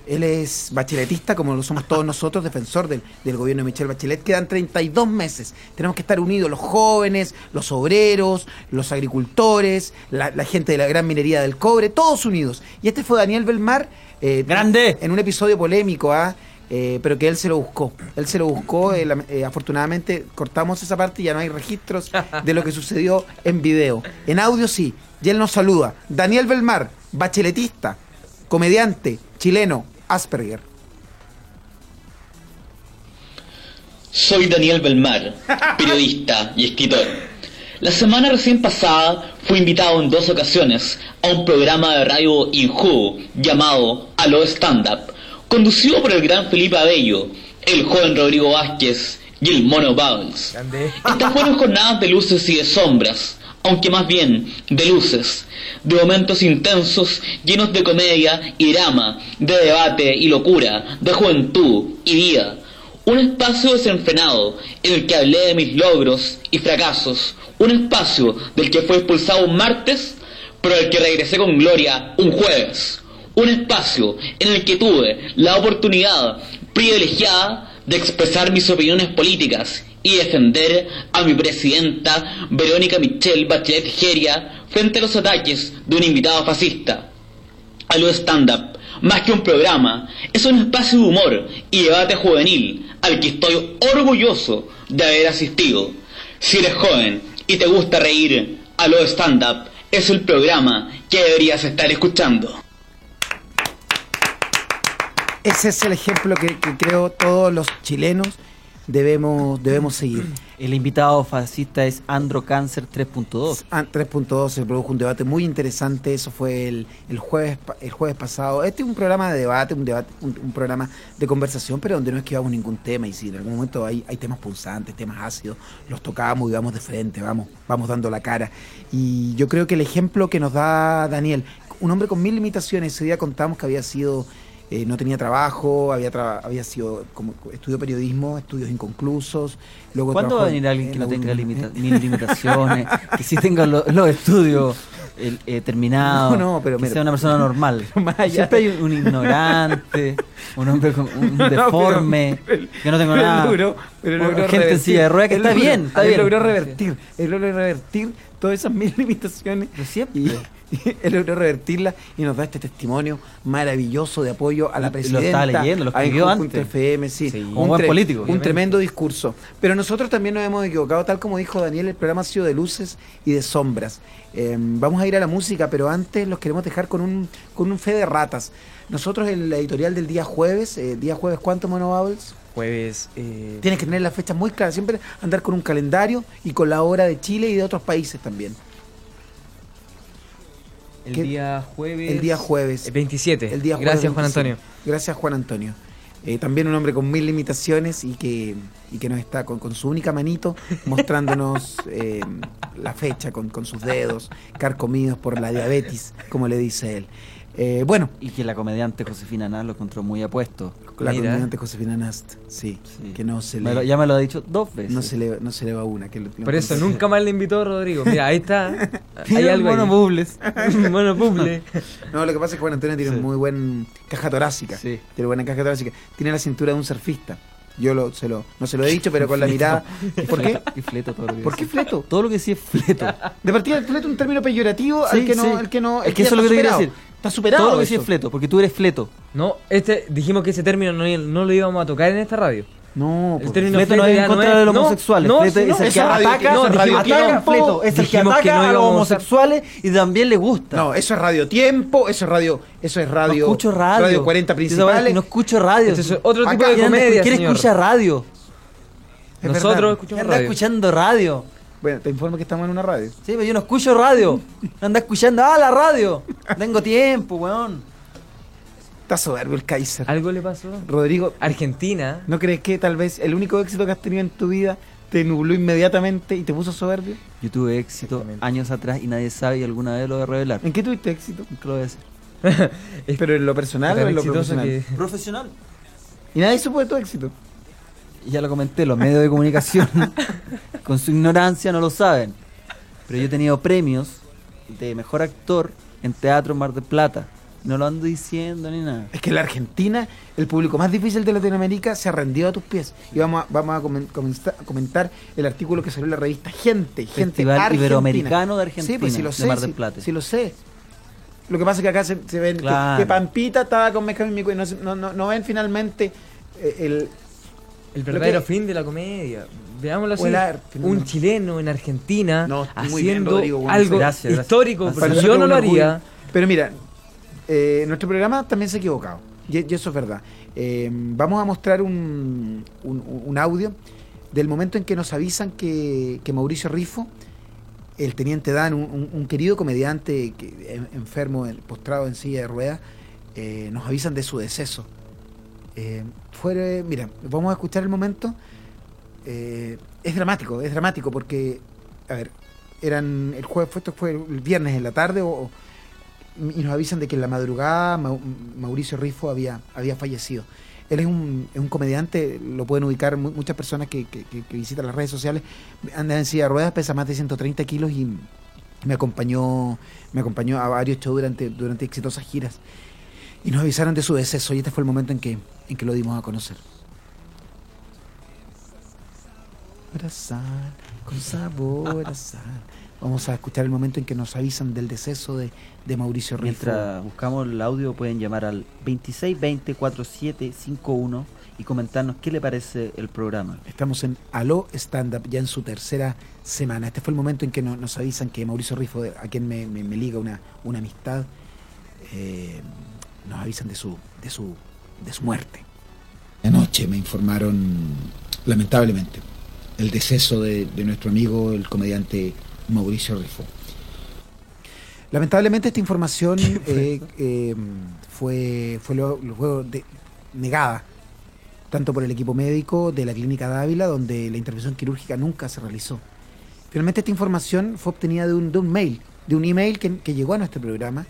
Él es bacheletista, como lo somos todos nosotros, defensor del, del gobierno de Michelle Bachelet. Quedan 32 meses. Tenemos que estar unidos, los jóvenes, los obreros, los agricultores, la, la gente de la gran minería del cobre, todos unidos. Y este fue Daniel Belmar. eh, ¡Grande! En un episodio polémico, ¿ah? Eh, pero que él se lo buscó. Él se lo buscó. eh, eh, afortunadamente cortamos esa parte y ya no hay registros de lo que [LAUGHS] sucedió en video. En audio sí. Y él nos saluda. Daniel Belmar, bacheletista, comediante, chileno, Asperger. Soy Daniel Belmar, [LAUGHS] periodista y escritor. La semana recién pasada fui invitado en dos ocasiones a un programa de radio Inju llamado Aló Stand Up, conducido por el gran Felipe Abello, el joven Rodrigo Vázquez y el Mono Bubbles. Estas fueron [LAUGHS] jornadas de luces y de sombras, aunque más bien de luces, de momentos intensos llenos de comedia y drama, de debate y locura, de juventud y vida. Un espacio desenfrenado en el que hablé de mis logros y fracasos. Un espacio del que fue expulsado un martes, pero del que regresé con gloria un jueves. Un espacio en el que tuve la oportunidad privilegiada de expresar mis opiniones políticas y defender a mi presidenta Verónica Michelle Bachelet Geria frente a los ataques de un invitado fascista. A lo stand-up, más que un programa, es un espacio de humor y debate juvenil al que estoy orgulloso de haber asistido. Si eres joven y te gusta reír, a lo stand-up es el programa que deberías estar escuchando. Ese es el ejemplo que, que creo todos los chilenos debemos, debemos seguir. El invitado fascista es Andro Cáncer 3.2. Ah, 3.2 se produjo un debate muy interesante, eso fue el, el jueves el jueves pasado. Este es un programa de debate, un debate, un, un programa de conversación, pero donde no esquivamos ningún tema y si en algún momento hay, hay temas punzantes, temas ácidos, los tocamos y vamos de frente, vamos, vamos dando la cara. Y yo creo que el ejemplo que nos da Daniel, un hombre con mil limitaciones, ese día contamos que había sido eh, no tenía trabajo, había traba- había sido como estudió periodismo, estudios inconclusos. Luego ¿Cuándo va a venir en- alguien en que no tenga limita- mil limitaciones, que sí tenga lo- los estudios eh, terminados, No, no, pero que mira, sea una persona normal? Siempre hay un ignorante, un hombre con un [LAUGHS] No, pero deforme, [LAUGHS] que no tengo nada. logró- pero logró gente en revertir. silla de ruedas que está logró- bien, está él bien. logró revertir, él logró revertir todas esas mil [LAUGHS] limitaciones. Y, y [LAUGHS] él logró revertirlas y nos da este testimonio maravilloso de apoyo a la Lo presidenta. estaba leyendo, lo escribió antes. FM, sí. Sí, como buen político, Un obviamente. tremendo discurso. Pero nosotros también nos hemos equivocado, tal como dijo Daniel, el programa ha sido de luces y de sombras. Eh, vamos a ir a la música, pero antes los queremos dejar con un, con un fe de ratas. Nosotros en la editorial del día jueves, eh, día jueves, ¿cuánto, Mono? Jueves. Eh, Tienes que tener las fechas muy claras, siempre andar con un calendario y con la hora de Chile y de otros países también. El ¿Qué? día jueves. El día jueves. El 27. El día jueves Gracias, Juan 27. Antonio. Gracias, Juan Antonio. Eh, también un hombre con mil limitaciones y que, y que nos está con, con su única manito [LAUGHS] mostrándonos eh, la fecha con, con sus dedos carcomidos por la diabetes, como le dice él. Eh, bueno, Y que la comediante Josefina Naz lo encontró muy apuesto. la Mira. comediante Josefina Nast, sí, que no se Me le... lo- ya me lo ha dicho dos veces. No se le, no se le va una. Que lo- lo Por eso nunca más le invitó a Rodrigo. Mira, ahí está. [LAUGHS] Hay algo mono bubles. [LAUGHS] mono buble. [LAUGHS] No, lo que pasa es que Juan Antonio tiene muy buen caja torácica. Tiene buena caja torácica. Tiene la cintura de un surfista. Yo lo, se lo, no se lo he dicho, pero con la mirada. ¿Por qué? Y fleto todo lo que ¿Por qué fleto? Todo lo que sí es fleto. De partida, el fleto es un término peyorativo Sí, al que no, sí. al que no. Es el que eso es lo que te superado. decir. Está superado. Todo lo que sí eso. es fleto, porque tú eres fleto. No, este, dijimos que ese término no, no lo íbamos a tocar en esta radio. No, el porque fleto no es en contra de los homosexuales. No, fleto es el que radio- ataca, no, fleto, es el que ataca a los homosexuales y también le gusta. No, eso es radio tiempo, eso es radio, eso es radio. No escucho radio. 40 Esa principales. weá, No escucho radio. Este es otro tipo Acá, de ¿quién anda- comedia, ¿Quién escucha radio? Es Nosotros escuchamos radio. escuchando radio? Bueno, te informo que estamos en una radio. Sí, pero yo no escucho radio. Anda escuchando, ah, la radio. Tengo tiempo, weón. Está soberbio el Kaiser. Algo le pasó. Rodrigo, Argentina. ¿no crees que tal vez el único éxito que has tenido en tu vida te nubló inmediatamente y te puso soberbio? Yo tuve éxito años atrás y nadie sabe y alguna vez lo voy a revelar. ¿En qué tuviste éxito? ¿Qué lo voy a decir? ¿Pero en lo personal o en lo profesional? que- Profesional. Y nadie supo de tu éxito. Y ya lo comenté, los medios de comunicación, [LAUGHS] con su ignorancia, no lo saben. Pero yo he tenido premios de mejor actor en teatro en Mar del Plata. No lo ando diciendo ni nada. Es que en la Argentina, el público más difícil de Latinoamérica se ha rendido a tus pies. Y vamos a, vamos a comen- comentar el artículo que salió en la revista Gente. Gente Festival Argentina. Iberoamericano de Argentina, Sí, pues lo de sé. Mar del sí, Plata. sí lo sé. Lo que pasa es que acá se, se ven que- Claro. que, Pampita estaba con Mico y no, se- no, no, no ven finalmente eh, el... El verdadero que- fin de la comedia. Veámoslo así. Arte, un no. chileno en Argentina No, bien, haciendo Rodrigo, bueno, algo gracias, gracias. histórico. Así pero yo no lo haría. Pero mira, eh, nuestro programa también se ha equivocado. Y, y eso es verdad. Eh, vamos a mostrar un, un- un audio del momento en que nos avisan que, que Mauricio Rifo, el teniente Dan, un, un- un querido comediante que, en- enfermo, en- postrado en silla de ruedas, eh, nos avisan de su deceso. Eh, fue, mira, vamos a escuchar el momento. Eh, es dramático, es dramático porque, a ver, eran el jueves, esto fue el viernes en la tarde o, y nos avisan de que en la madrugada Mau- Mauricio Rifo había, había fallecido. Él es un, es un comediante, lo pueden ubicar mu- muchas personas que- que- que visitan las redes sociales. Anda en silla de ruedas, pesa más de 130 kilos y me acompañó, me acompañó a varios shows durante, durante exitosas giras. Y nos avisaron de su deceso y este fue el momento en que, en que lo dimos a conocer. Con sabor a sal. Vamos a escuchar el momento en que nos avisan del deceso de, de Mauricio Rifo. Mientras buscamos el audio, pueden llamar al 2620-4751 y comentarnos qué le parece el programa. Estamos en Aló Stand Up ya en su tercera semana. Este fue el momento en que no- nos avisan que Mauricio Rifo, a quien me, me- me liga una, una amistad, eh, nos avisan de su, de su, de su muerte. Anoche me informaron, lamentablemente, el deceso de, de nuestro amigo, el comediante Mauricio Rifo. Lamentablemente esta información eh, eh, fue, fue, luego- luego de- negada tanto por el equipo médico de la clínica Dávila, donde la intervención quirúrgica nunca se realizó. Finalmente esta información fue obtenida de un, de un mail, de un email que, que llegó a nuestro programa.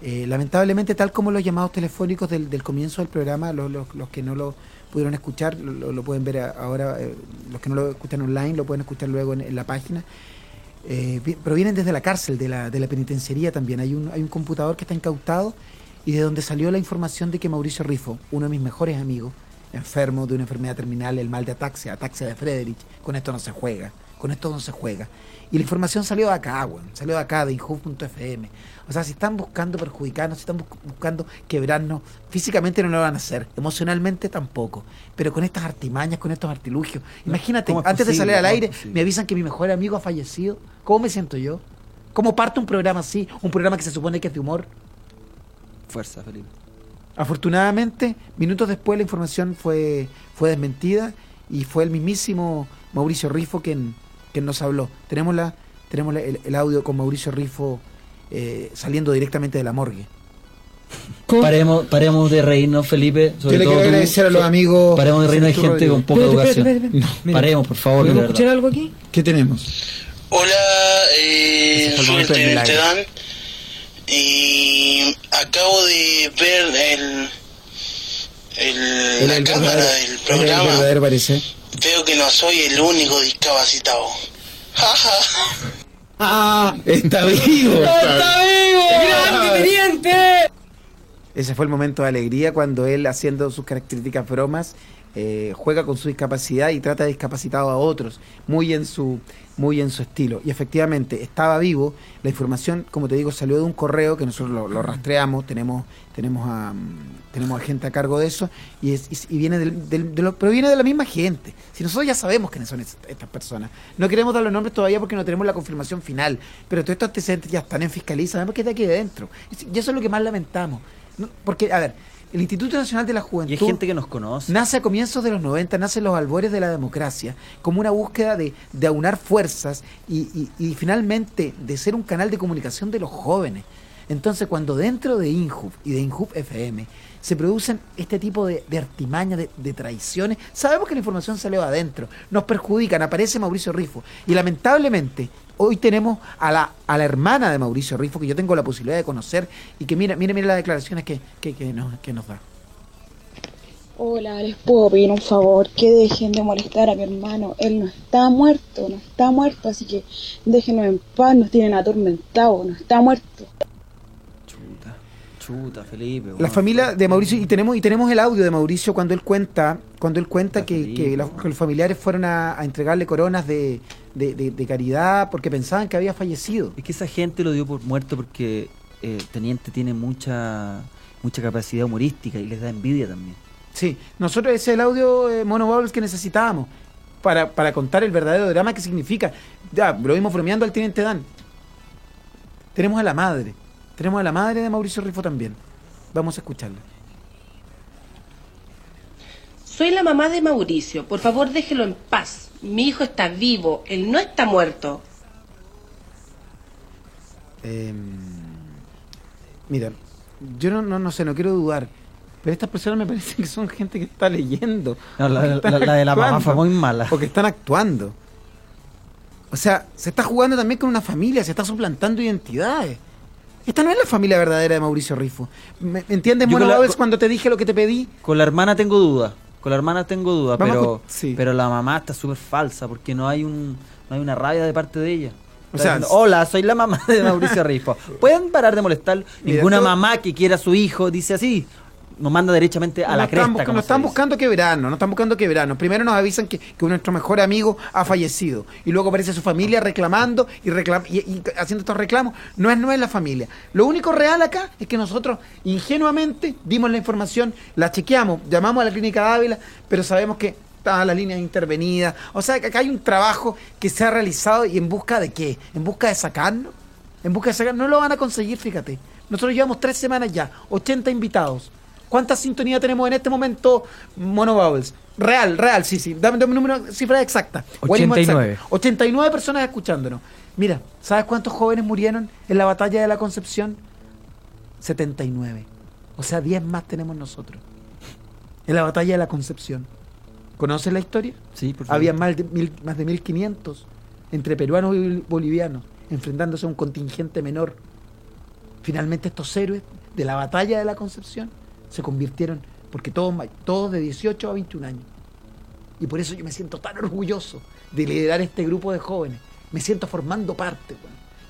Eh, lamentablemente, tal como los llamados telefónicos del, comienzo del programa, los, los- que no lo pudieron escuchar, lo, pueden ver ahora, eh, los que no lo escuchan online, lo pueden escuchar luego en, la página. Eh, vi- provienen desde la cárcel, de la, de la penitenciaría también. Hay un, computador que está incautado y de donde salió la información de que Mauricio Rifo, uno de mis mejores amigos, enfermo de una enfermedad terminal, el mal de ataxia, ataxia de Friedrich, con esto no se juega, con esto no se juega. Y la información salió de acá, weón, salió de acá, de Inhub.fm. O sea, si están buscando perjudicarnos, si están bus- buscando quebrarnos, físicamente no lo van a hacer, emocionalmente tampoco. Pero con estas artimañas, con estos artilugios. Imagínate, ¿Cómo es antes de salir al ¿Cómo es aire, me avisan que mi mejor amigo ha fallecido. ¿Cómo me siento yo? ¿Cómo parte un programa así? Un programa que se supone que es de humor. Fuerza, Felipe. Afortunadamente, minutos después la información fue, fue desmentida y fue el mismísimo Mauricio Rifo quien, quien nos habló. Tenemos, la, tenemos la- el, el audio con Mauricio Rifo eh, saliendo directamente de la morgue. Paremos, paremos de reírnos, Felipe. Sobre Yo le todo quiero tú. agradecer a los amigos. Paremos de reírnos de gente con poca Espérate, espérate, educación. Mira. Paremos, por favor, de ¿Podemos escuchar algo aquí? ¿Qué tenemos? Hola, eh, el soy el. Dan y acabo de ver el, el, Él la el cámara del el programa. verdadero parece. Veo que no soy el único discapacitado. ¡Ah! ¡Está vivo! ¡Está vivo! ¡Grande, teniente! Ese fue el momento de alegría cuando él, haciendo sus características bromas, eh, juega con su discapacidad y trata de discapacitado a otros, muy en su muy en su estilo. Y efectivamente, estaba vivo. La información, como te digo, salió de un correo que nosotros lo, lo rastreamos, tenemos tenemos a, mm, tenemos a gente a cargo de eso, y, es, y- viene del, del- de pero viene de la misma gente. Si nosotros ya sabemos quiénes son es- estas personas. No queremos dar los nombres todavía porque no tenemos la confirmación final, pero todos estos antecedentes ya están en fiscalía, sabemos que está aquí adentro. Y eso es lo que más lamentamos. Porque, a ver, el Instituto Nacional de la Juventud... Y hay gente que nos conoce. Nace a comienzos de los 90, nace en los albores de la democracia, como una búsqueda de, de aunar fuerzas y, y- y finalmente de ser un canal de comunicación de los jóvenes. Entonces, cuando dentro de INJUF y de INJUF FM se producen este tipo de, artimañas, de, traiciones, sabemos que la información salió de adentro, nos perjudican, aparece Mauricio Rifo. Y lamentablemente, hoy tenemos a la, a la hermana de Mauricio Rifo, que yo tengo la posibilidad de conocer, y que mira, mira, mira las declaraciones que, que, que nos, que nos da. Hola, les puedo pedir un favor, que dejen de molestar a mi hermano. Él no está muerto, no está muerto, así que déjenlo en paz, nos tienen atormentados, no está muerto. Chuta, Felipe. La familia de Mauricio, y tenemos, y tenemos el audio de Mauricio cuando él cuenta, cuando él cuenta que, que los, que los familiares fueron a, a entregarle coronas de, de- de- de caridad porque pensaban que había fallecido. Es que esa gente lo dio por muerto porque eh, Teniente tiene mucha mucha capacidad humorística y les da envidia también. Sí, nosotros ese es el audio eh, Mono Bubbles que necesitábamos para, para contar el verdadero drama que significa. Ya, lo vimos bromeando al teniente Dan. Tenemos a la madre, tenemos a la madre de Mauricio Rifo también. Vamos a escucharla. Soy la mamá de Mauricio. Por favor, déjelo en paz. Mi hijo está vivo. Él no está muerto. Eh, mira, yo no, no, no sé, no quiero dudar, pero estas personas me parecen que son gente que está leyendo. No, la- la- la de la mamá fue muy mala. O que están actuando. O sea, se está jugando también con una familia, se está suplantando identidades. Esta no es la familia verdadera de Mauricio Rifo. ¿Me entiendes, Mono con- cuando te dije lo que te pedí? Con la hermana tengo duda. Con la hermana tengo duda, Vamos pero, sí. pero la mamá está súper falsa porque no hay un no hay una rabia de parte de ella. O sea, diciendo, Hola, soy la mamá de [LAUGHS] Mauricio Rifo. ¿Pueden parar de molestar? Ninguna mamá que quiera a su hijo dice así. Nos manda derechamente a No la están cresta. buscando- como no están buscando quebrarnos, no están buscando quebrarnos. Primero nos avisan que, que nuestro mejor amigo ha fallecido. Y luego aparece su familia reclamando y, reclam- y- y haciendo estos reclamos. No es, no es la familia. Lo único real acá es que nosotros ingenuamente dimos la información, la chequeamos, llamamos a la clínica Dávila, pero sabemos que estaban las líneas intervenidas. O sea, que acá hay un trabajo que se ha realizado y en busca de qué? En busca de sacarnos. En busca de sacarnos. No lo van a conseguir, fíjate. Nosotros llevamos tres semanas ya, 80 invitados. ¿Cuánta sintonía tenemos en este momento, Mono Bubbles? Real, real, sí, sí. Dame, dame un número, cifra exacta. Buenismo 89. exacto. 89 personas escuchándonos. Mira, ¿sabes cuántos jóvenes murieron en la batalla de la Concepción? 79. O sea, 10 más tenemos nosotros. En la batalla de la Concepción. ¿Conoces la historia? Sí, por favor. Había más de, mil, más de 1500 entre peruanos y bolivianos enfrentándose a un contingente menor. Finalmente estos héroes de la batalla de la Concepción se convirtieron, porque todos, todos de 18 a 21 años. Y por eso yo me siento tan orgulloso de liderar este grupo de jóvenes. Me siento formando parte,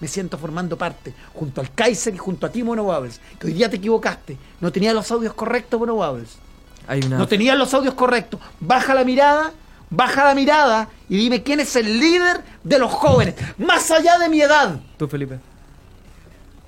me siento formando parte, junto al Kaiser y junto a ti, Mono Bubbles, que hoy día te equivocaste. No tenía los audios correctos, Mono Bubbles. Hay una... No tenías los audios correctos. Baja la mirada, baja la mirada y dime quién es el líder de los jóvenes, más allá de mi edad. Tú, Felipe.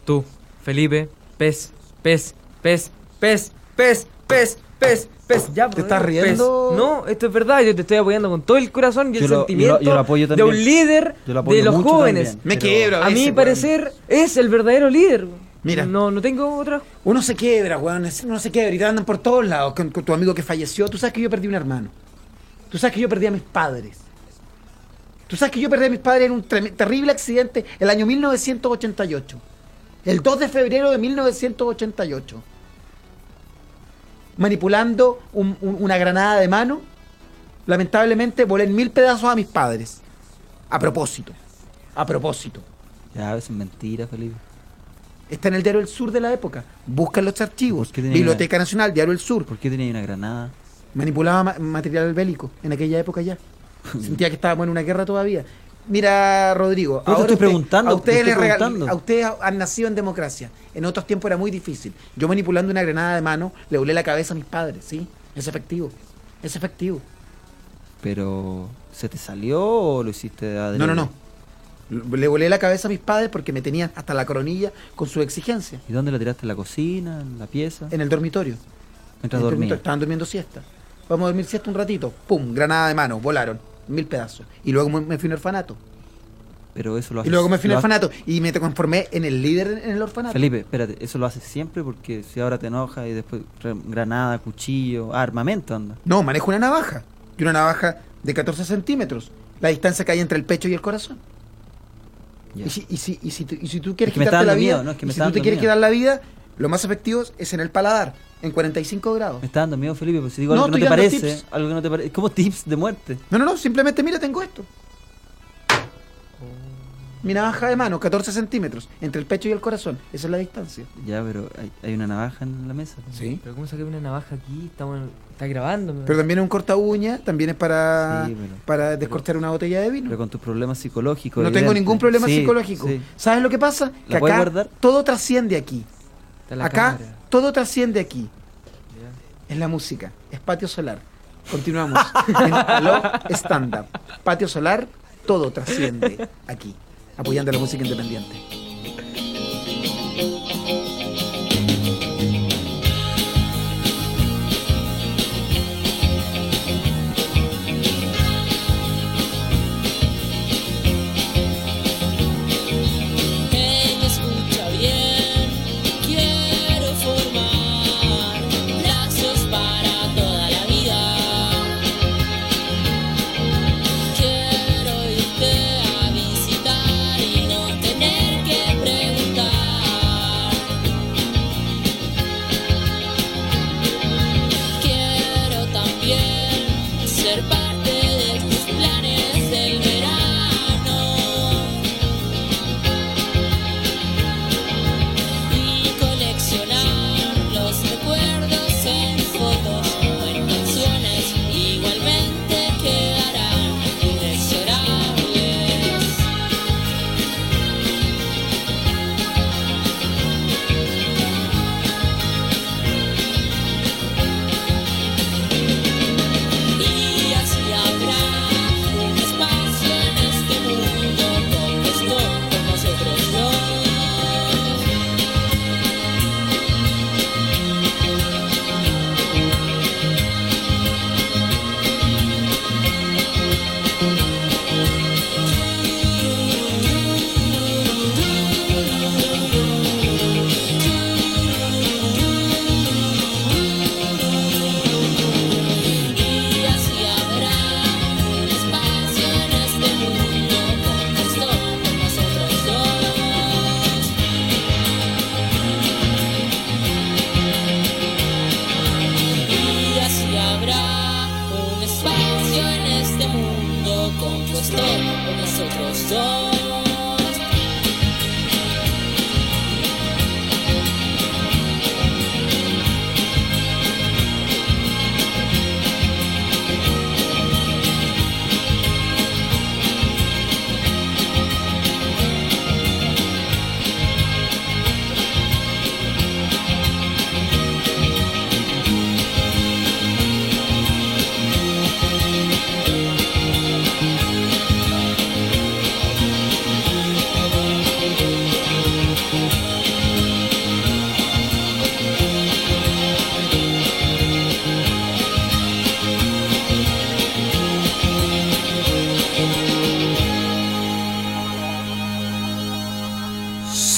Tú, Felipe. Pez, pez, pez, pez, pez, pez, pez, pez. Ya, ¿Te estás pez. riendo? No, esto es verdad. Yo te estoy apoyando con todo el corazón y el lo- yo lo- sentimiento yo lo apoyo de un líder Yo lo apoyo de los jóvenes. también, Me quiebro a A mi parecer es el verdadero líder. Mira. No, no tengo otra. Uno se quiebra, weón. Uno se quiebra y te andan por todos lados con, con tu amigo que falleció. Tú sabes que yo perdí un hermano. Tú sabes que yo perdí a mis padres. Tú sabes que yo perdí a mis padres en un terrible accidente el año 1988. El 2 de febrero de 1988. Manipulando un- un- una granada de mano. Lamentablemente volé en mil pedazos a mis padres. A propósito. A propósito. Ya, a veces es mentira, Felipe. Está en el diario El Sur de la época. Busca los archivos. Biblioteca Nacional, Diario El Sur. ¿Por qué tenía una granada? Manipulaba ma- material bélico en aquella época ya. [LAUGHS] Sentía que estábamos en una guerra todavía. Mira, Rodrigo, ahora estoy usted- preguntando, a ustedes, estoy preguntando. a ustedes han nacido en democracia. En otros tiempos era muy difícil. Yo manipulando una granada de mano le volé la cabeza a mis padres, ¿sí? Es efectivo. Es efectivo. Pero, ¿se te salió o lo hiciste de adrede? No, no, no. Le volé la cabeza a mis padres porque me tenían hasta la coronilla con su exigencia. ¿Y dónde la tiraste? ¿En la cocina? ¿En la pieza? En el dormitorio. Mientras En el dormía. dormitorio. Estaban durmiendo siesta. Vamos a dormir siesta un ratito. Pum, granada de mano, volaron. Mil pedazos. Y luego me fui a un orfanato. Pero eso lo Y luego me fui al haces- orfanato. Y me conformé en el líder en el orfanato. Felipe, espérate, eso lo haces siempre porque si ahora te enojas y después granada, cuchillo, armamento anda. No, manejo una navaja. Y una navaja de 14 centímetros. La distancia que hay entre el pecho y el corazón. Y si, y, si, y, si, tú- y si tú quieres quitarte la vida, si tú te quieres miedo. quitar la vida, lo más efectivo es en el paladar, en 45 grados. Me está dando miedo, Felipe, pues si digo No, algo que no te parece, tips. algo que no te parece, como tips de muerte. No, no, no, simplemente mira, tengo esto. Mi navaja de mano, 14 centímetros, entre el pecho y el corazón. Esa es la distancia. Ya, pero hay, hay una navaja en la mesa. Sí. Pero ¿cómo saqué una navaja aquí? Estamos, está grabando. Pero también es un corta uña, también es para, Sí, pero- para descorchar una botella de vino. Pero con tus problemas psicológicos. No tengo ningún problema Sí, psicológico. sí. ¿Sabes lo que pasa? Que ¿La puedes acá guardar? todo trasciende aquí. La Acá cámara. todo trasciende aquí. Es la música, es patio solar. Continuamos. [LAUGHS] en Aló Stand Up. Patio solar, todo trasciende aquí. Apoyando la música independiente.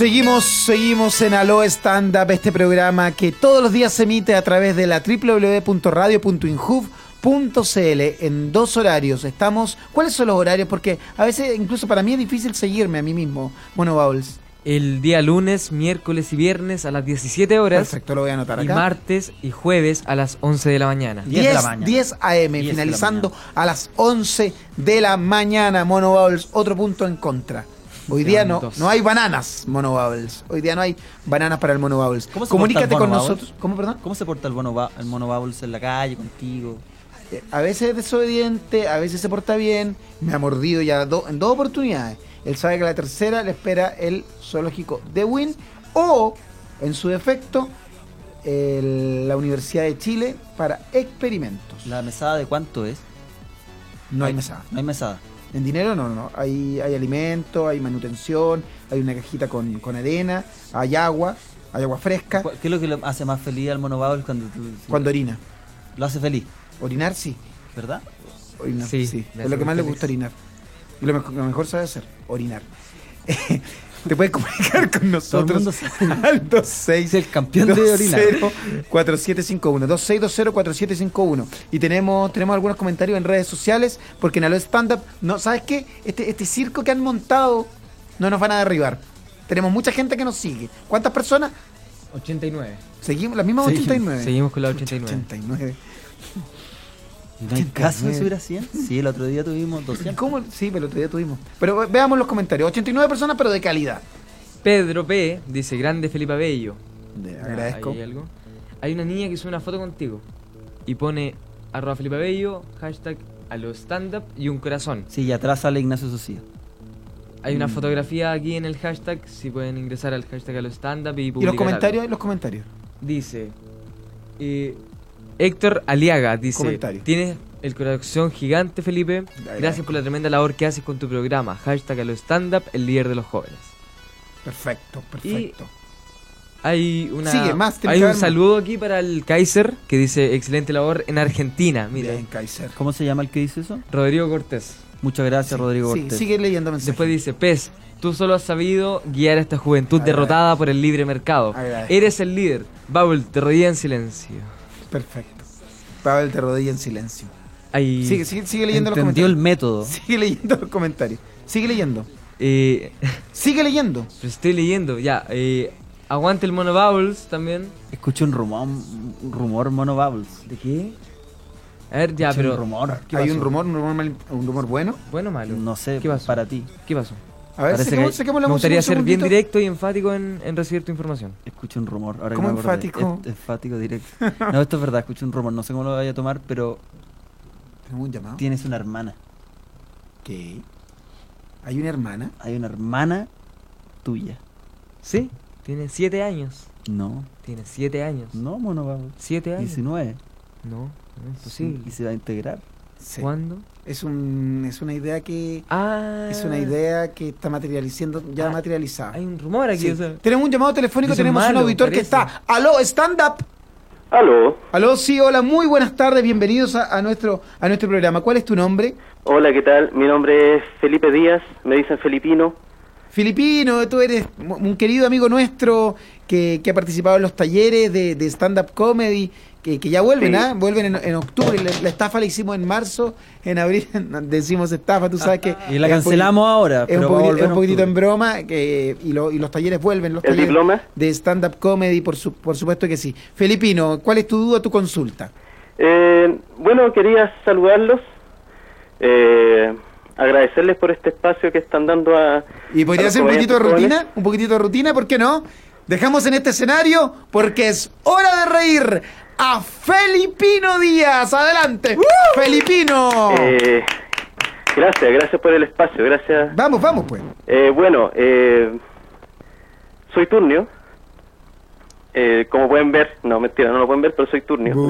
Seguimos, seguimos en Aló Stand Up, este programa que todos los días se emite a través de la www.radio.injuv.cl en dos horarios. Estamos, ¿cuáles son los horarios? Porque a veces incluso para mí es difícil seguirme a mí mismo, Mono Bowles. El día lunes, miércoles y viernes a las 17 horas. Perfecto, lo voy a anotar Y acá. martes y jueves a las 11 de la mañana. 10, 10 AM, de la finalizando a las 11 de la mañana, Mono Bowles, otro punto en contra. Hoy día no, no hay bananas, Mono Bubbles. Hoy día no hay bananas para el Mono Bubbles. ¿Cómo se Comunícate porta el con nosotros. ¿Cómo, perdón? ¿Cómo se porta el mono, el mono Bubbles en la calle, contigo? Eh, A veces es desobediente, a veces se porta bien. Me ha mordido ya do- en dos oportunidades. Él sabe que la tercera le espera el zoológico de Win o, en su defecto, el- la Universidad de Chile para experimentos. ¿La mesada de cuánto es? No hay mesada. No hay mesada. En dinero no, no. Hay, hay alimento, hay manutención, hay una cajita con, con arena, hay agua, hay agua fresca. ¿Qué es lo que le hace más feliz al mono Bubbles cuando tú- Cuando orina. Lo hace feliz, Orinar sí. ¿verdad? Orinar, Sí, Es lo que más le gusta orinar. Y lo mejor, lo mejor sabe hacer, orinar. [LAUGHS] Te puedes comunicar con nosotros [LAUGHS] al 26 el campeón de orinar. 4751 26204751 y tenemos tenemos algunos comentarios en redes sociales porque en Alo Stand Up no sabes qué este este circo que han montado no nos van a derribar tenemos mucha gente que nos sigue ¿cuántas personas? 89. seguimos las mismas Seguimos- 89 Seguimos con la 89. 89 ¿No hay caso de subir a 100? Sí, el otro día tuvimos 200. ¿Cómo? Sí, pero el otro día tuvimos. Pero veamos los comentarios. 89 personas, pero de calidad. Pedro P. dice, grande Felipe Bello. Le agradezco. Hay algo. Hay una niña que sube una foto contigo y pone arroba Felipe Bello, hashtag a los stand-up y un corazón. Sí, y atrás sale Ignacio Socia. Hay una Mm. fotografía aquí en el hashtag, si pueden ingresar al hashtag a los stand-up y ¿Y publicar los comentarios? algo. Los comentarios. Dice, eh, Héctor Aliaga dice, Comentario. tienes el corazón gigante Felipe, gracias por la tremenda labor que haces con tu programa, hashtag a los stand-up, el líder de los jóvenes. Perfecto, perfecto. Hay una Sigue, más, tiene hay un saludo aquí para el Kaiser que dice excelente labor en Argentina. Mira, Bien, Kaiser. ¿Cómo se llama el que dice eso? Rodrigo Cortés. Muchas gracias, Rodrigo Sí, Cortés. sigue leyendo mensajes. Después dice, Pez, tú solo has sabido guiar a esta juventud Agradezco. derrotada por el libre mercado. Agradezco. Eres el líder. Bubble, te rodilla en silencio. Perfecto. Pavel te rodilla en silencio. Sigue, sigue, sigue leyendo los Entendió el comentarios. método. [LAUGHS] Sigue leyendo los comentarios. Sigue leyendo. Eh, [LAUGHS] Sigue leyendo. estoy leyendo, ya. Eh, aguante el mono Bubbles también. Escucho un rumor, un rumor mono Bubbles. ¿De qué? A ver, ya, Escuché pero... un rumor. ¿Qué Hay pasó? un rumor, un rumor, mal- un rumor bueno. ¿Bueno o malo? No sé, ¿Qué pasó? para ti. ¿Qué pasó? A ver, la Me gustaría un ser bien directo y enfático en, en recibir tu información. Escucho un rumor. Ahora que ¿Cómo me enfático? Es- enfático directo. No, esto es verdad, escucho un rumor. No sé cómo lo vaya a tomar, pero Tenemos un llamado. tienes una hermana. ¿Qué? ¿Hay una hermana? Hay una hermana tuya. ¿Sí? Tiene siete años. No, Tiene siete años. no, mono. ¿Siete años? 19. No, no es Sí, posible. y se va a integrar. Sí. ¿Cuándo? Es, un, es una idea que Ah. es una idea que está materializando, ya Ah, materializada. Hay un rumor aquí. Sí. o sea, Tenemos un llamado telefónico, tenemos un auditor que está. Aló, stand up. Aló, Aló, sí, hola, muy buenas tardes, bienvenidos a, a nuestro a nuestro programa. ¿Cuál es tu nombre? hola, ¿qué tal? Mi nombre es Felipe Díaz, me dicen Felipino. Filipino, tú eres un querido amigo nuestro que, que ha participado en los talleres de, de stand-up comedy, que, que ya vuelven, Sí. ¿ah? Vuelven en, en octubre. La, la estafa la hicimos en marzo, en abril [LAUGHS] decimos estafa, tú sabes que... [LAUGHS] Y la cancelamos ahora, Es un, pero es un poquitito en broma que, y, lo- y los talleres vuelven, los ¿El talleres diploma? de stand-up comedy, por, su- por supuesto que sí. Filipino, ¿cuál es tu duda, tu consulta? Eh, bueno, quería saludarlos, eh, agradecerles por este espacio que están dando a... ¿Y podría ser un poquito de rutina? jóvenes. ¿Un poquitito de rutina? ¿Por qué no? Dejamos en este escenario porque es hora de reír a Felipino Díaz. ¡Adelante! ¡Felipino! Eh, gracias, gracias por el espacio, gracias. Vamos, vamos pues. Eh, bueno, eh, soy turnio. Eh, como pueden ver, no, mentira, no lo pueden ver, pero soy turnio. [LAUGHS] Lo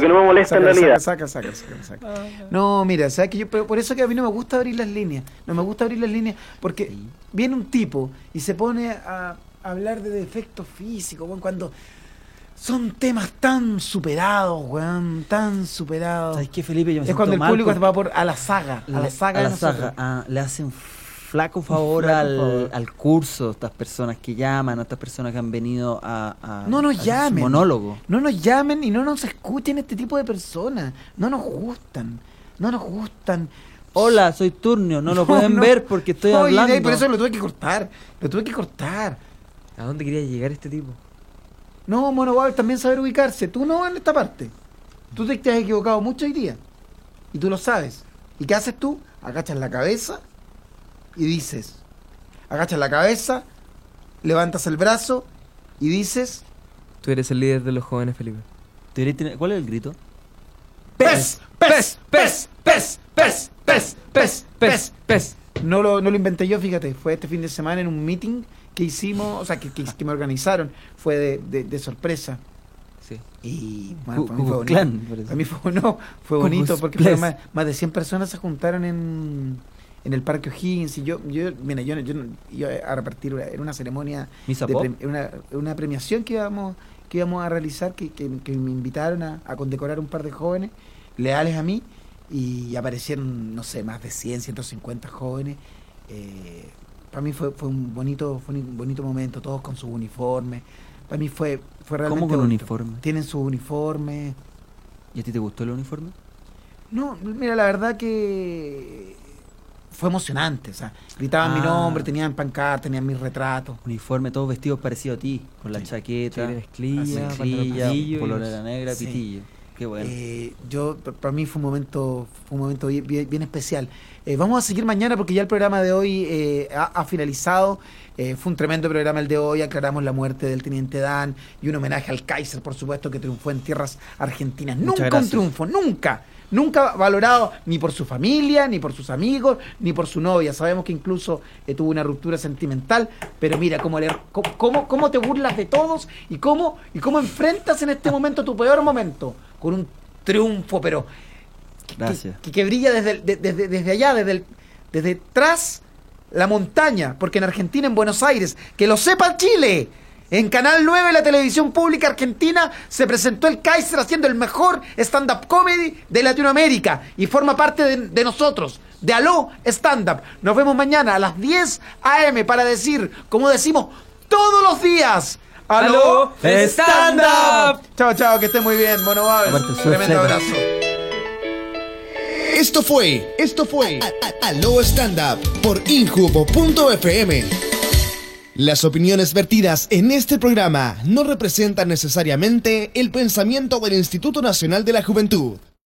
que no me molesta en realidad. Saca, saca, saca, saca, saca. No, mira, ¿sabes que yo, pero por eso que a mí no me gusta abrir las líneas. No me gusta abrir las líneas porque viene un tipo y se pone a, hablar de defectos físicos, cuando son temas tan superados, weón, tan superados. ¿Sabes qué, Felipe? Yo me Es cuando el público porque va por a la saga, a la saga a de la saga. Ah, le hacen flaco favor, Flaco al, favor. al curso, estas personas que llaman, a estas personas que han venido a, a- No a nos llamen. monólogo. No nos llamen y no nos escuchen este tipo de personas. No nos gustan. No nos gustan. Hola, soy Turnio, no lo [LAUGHS] pueden no. ver porque estoy Oye, hablando. y por eso lo tuve que cortar. Lo tuve que cortar. ¿A dónde quería llegar este tipo? No, Mono Bubble también saber ubicarse. Tú no en esta parte. Tú te, te has equivocado mucho hoy día. Y tú lo sabes. ¿Y qué haces tú? Agachas la cabeza y dices, agachas la cabeza, levantas el brazo y dices, Tú eres el líder de los jóvenes, Felipe. ¿Cuál es el grito? pez, pez, pez, pez, pez, pez, pez, pez, pez. No lo, no lo inventé yo, fíjate, fue este fin de semana en un meeting que hicimos, o sea, que, que, que me organizaron, fue de, de- de sorpresa. Sí. Y bueno, para mí fue bonito. Parece. Para mí fue, no, fue bonito porque fueron más, más de 100 personas se juntaron en, en el Parque O'Higgins y yo, yo mira, yo, yo iba a repartir, era una ceremonia, ¿Misa de pre- una, una premiación que íbamos, que íbamos a realizar, que, que- que me invitaron a, a condecorar un par de jóvenes leales a mí y aparecieron, no sé, más de 100, 150 jóvenes. Eh, para mí fue, fue un bonito fue un bonito momento, todos con sus uniformes. Para mí fue, fue realmente ¿Cómo con bonito. uniforme? Tienen su uniforme. ¿Y a ti te gustó el uniforme? No, mira, la verdad que fue emocionante. O sea, gritaban mi Ah. nombre, tenían pancartas, tenían mis retratos. Uniforme, todos vestidos parecidos a ti, con la chaqueta, Chaqueta de mezclilla, mezclilla, pantalón polera negra, Sí. pitillo. Qué bueno. Eh, yo, para mí fue un momento, fue un momento bien, bien- especial. Eh, vamos a seguir mañana porque ya el programa de hoy eh, ha, ha finalizado. Eh, fue un tremendo programa el de hoy. Aclaramos la muerte del teniente Dan y un homenaje al Kaiser, por supuesto, que triunfó en tierras argentinas. Muchas nunca un triunfo, nunca. Nunca valorado ni por su familia, ni por sus amigos, ni por su novia. Sabemos que incluso eh, tuvo una ruptura sentimental, pero mira cómo, le, cómo, cómo te burlas de todos y cómo, y cómo enfrentas en este momento tu peor momento con un triunfo, pero que- Gracias. que, que brilla desde, el- de- desde, desde allá, desde, el- desde tras la montaña, porque en Argentina, en Buenos Aires, que lo sepa Chile, en Canal 9, la televisión pública argentina, se presentó el Kaiser haciendo el mejor stand-up comedy de Latinoamérica y forma parte de, de nosotros, de Aló Stand Up. Nos vemos mañana a las 10 a.m. para decir, como decimos todos los días, Aló Stand Up. Chao, chao, que esté muy bien, Mono Babes. Aparte, Tremendo abrazo. Esto fue, esto fue Aló Stand Up por Injubo.fm. Las opiniones vertidas en este programa no representan necesariamente el pensamiento del Instituto Nacional de la Juventud.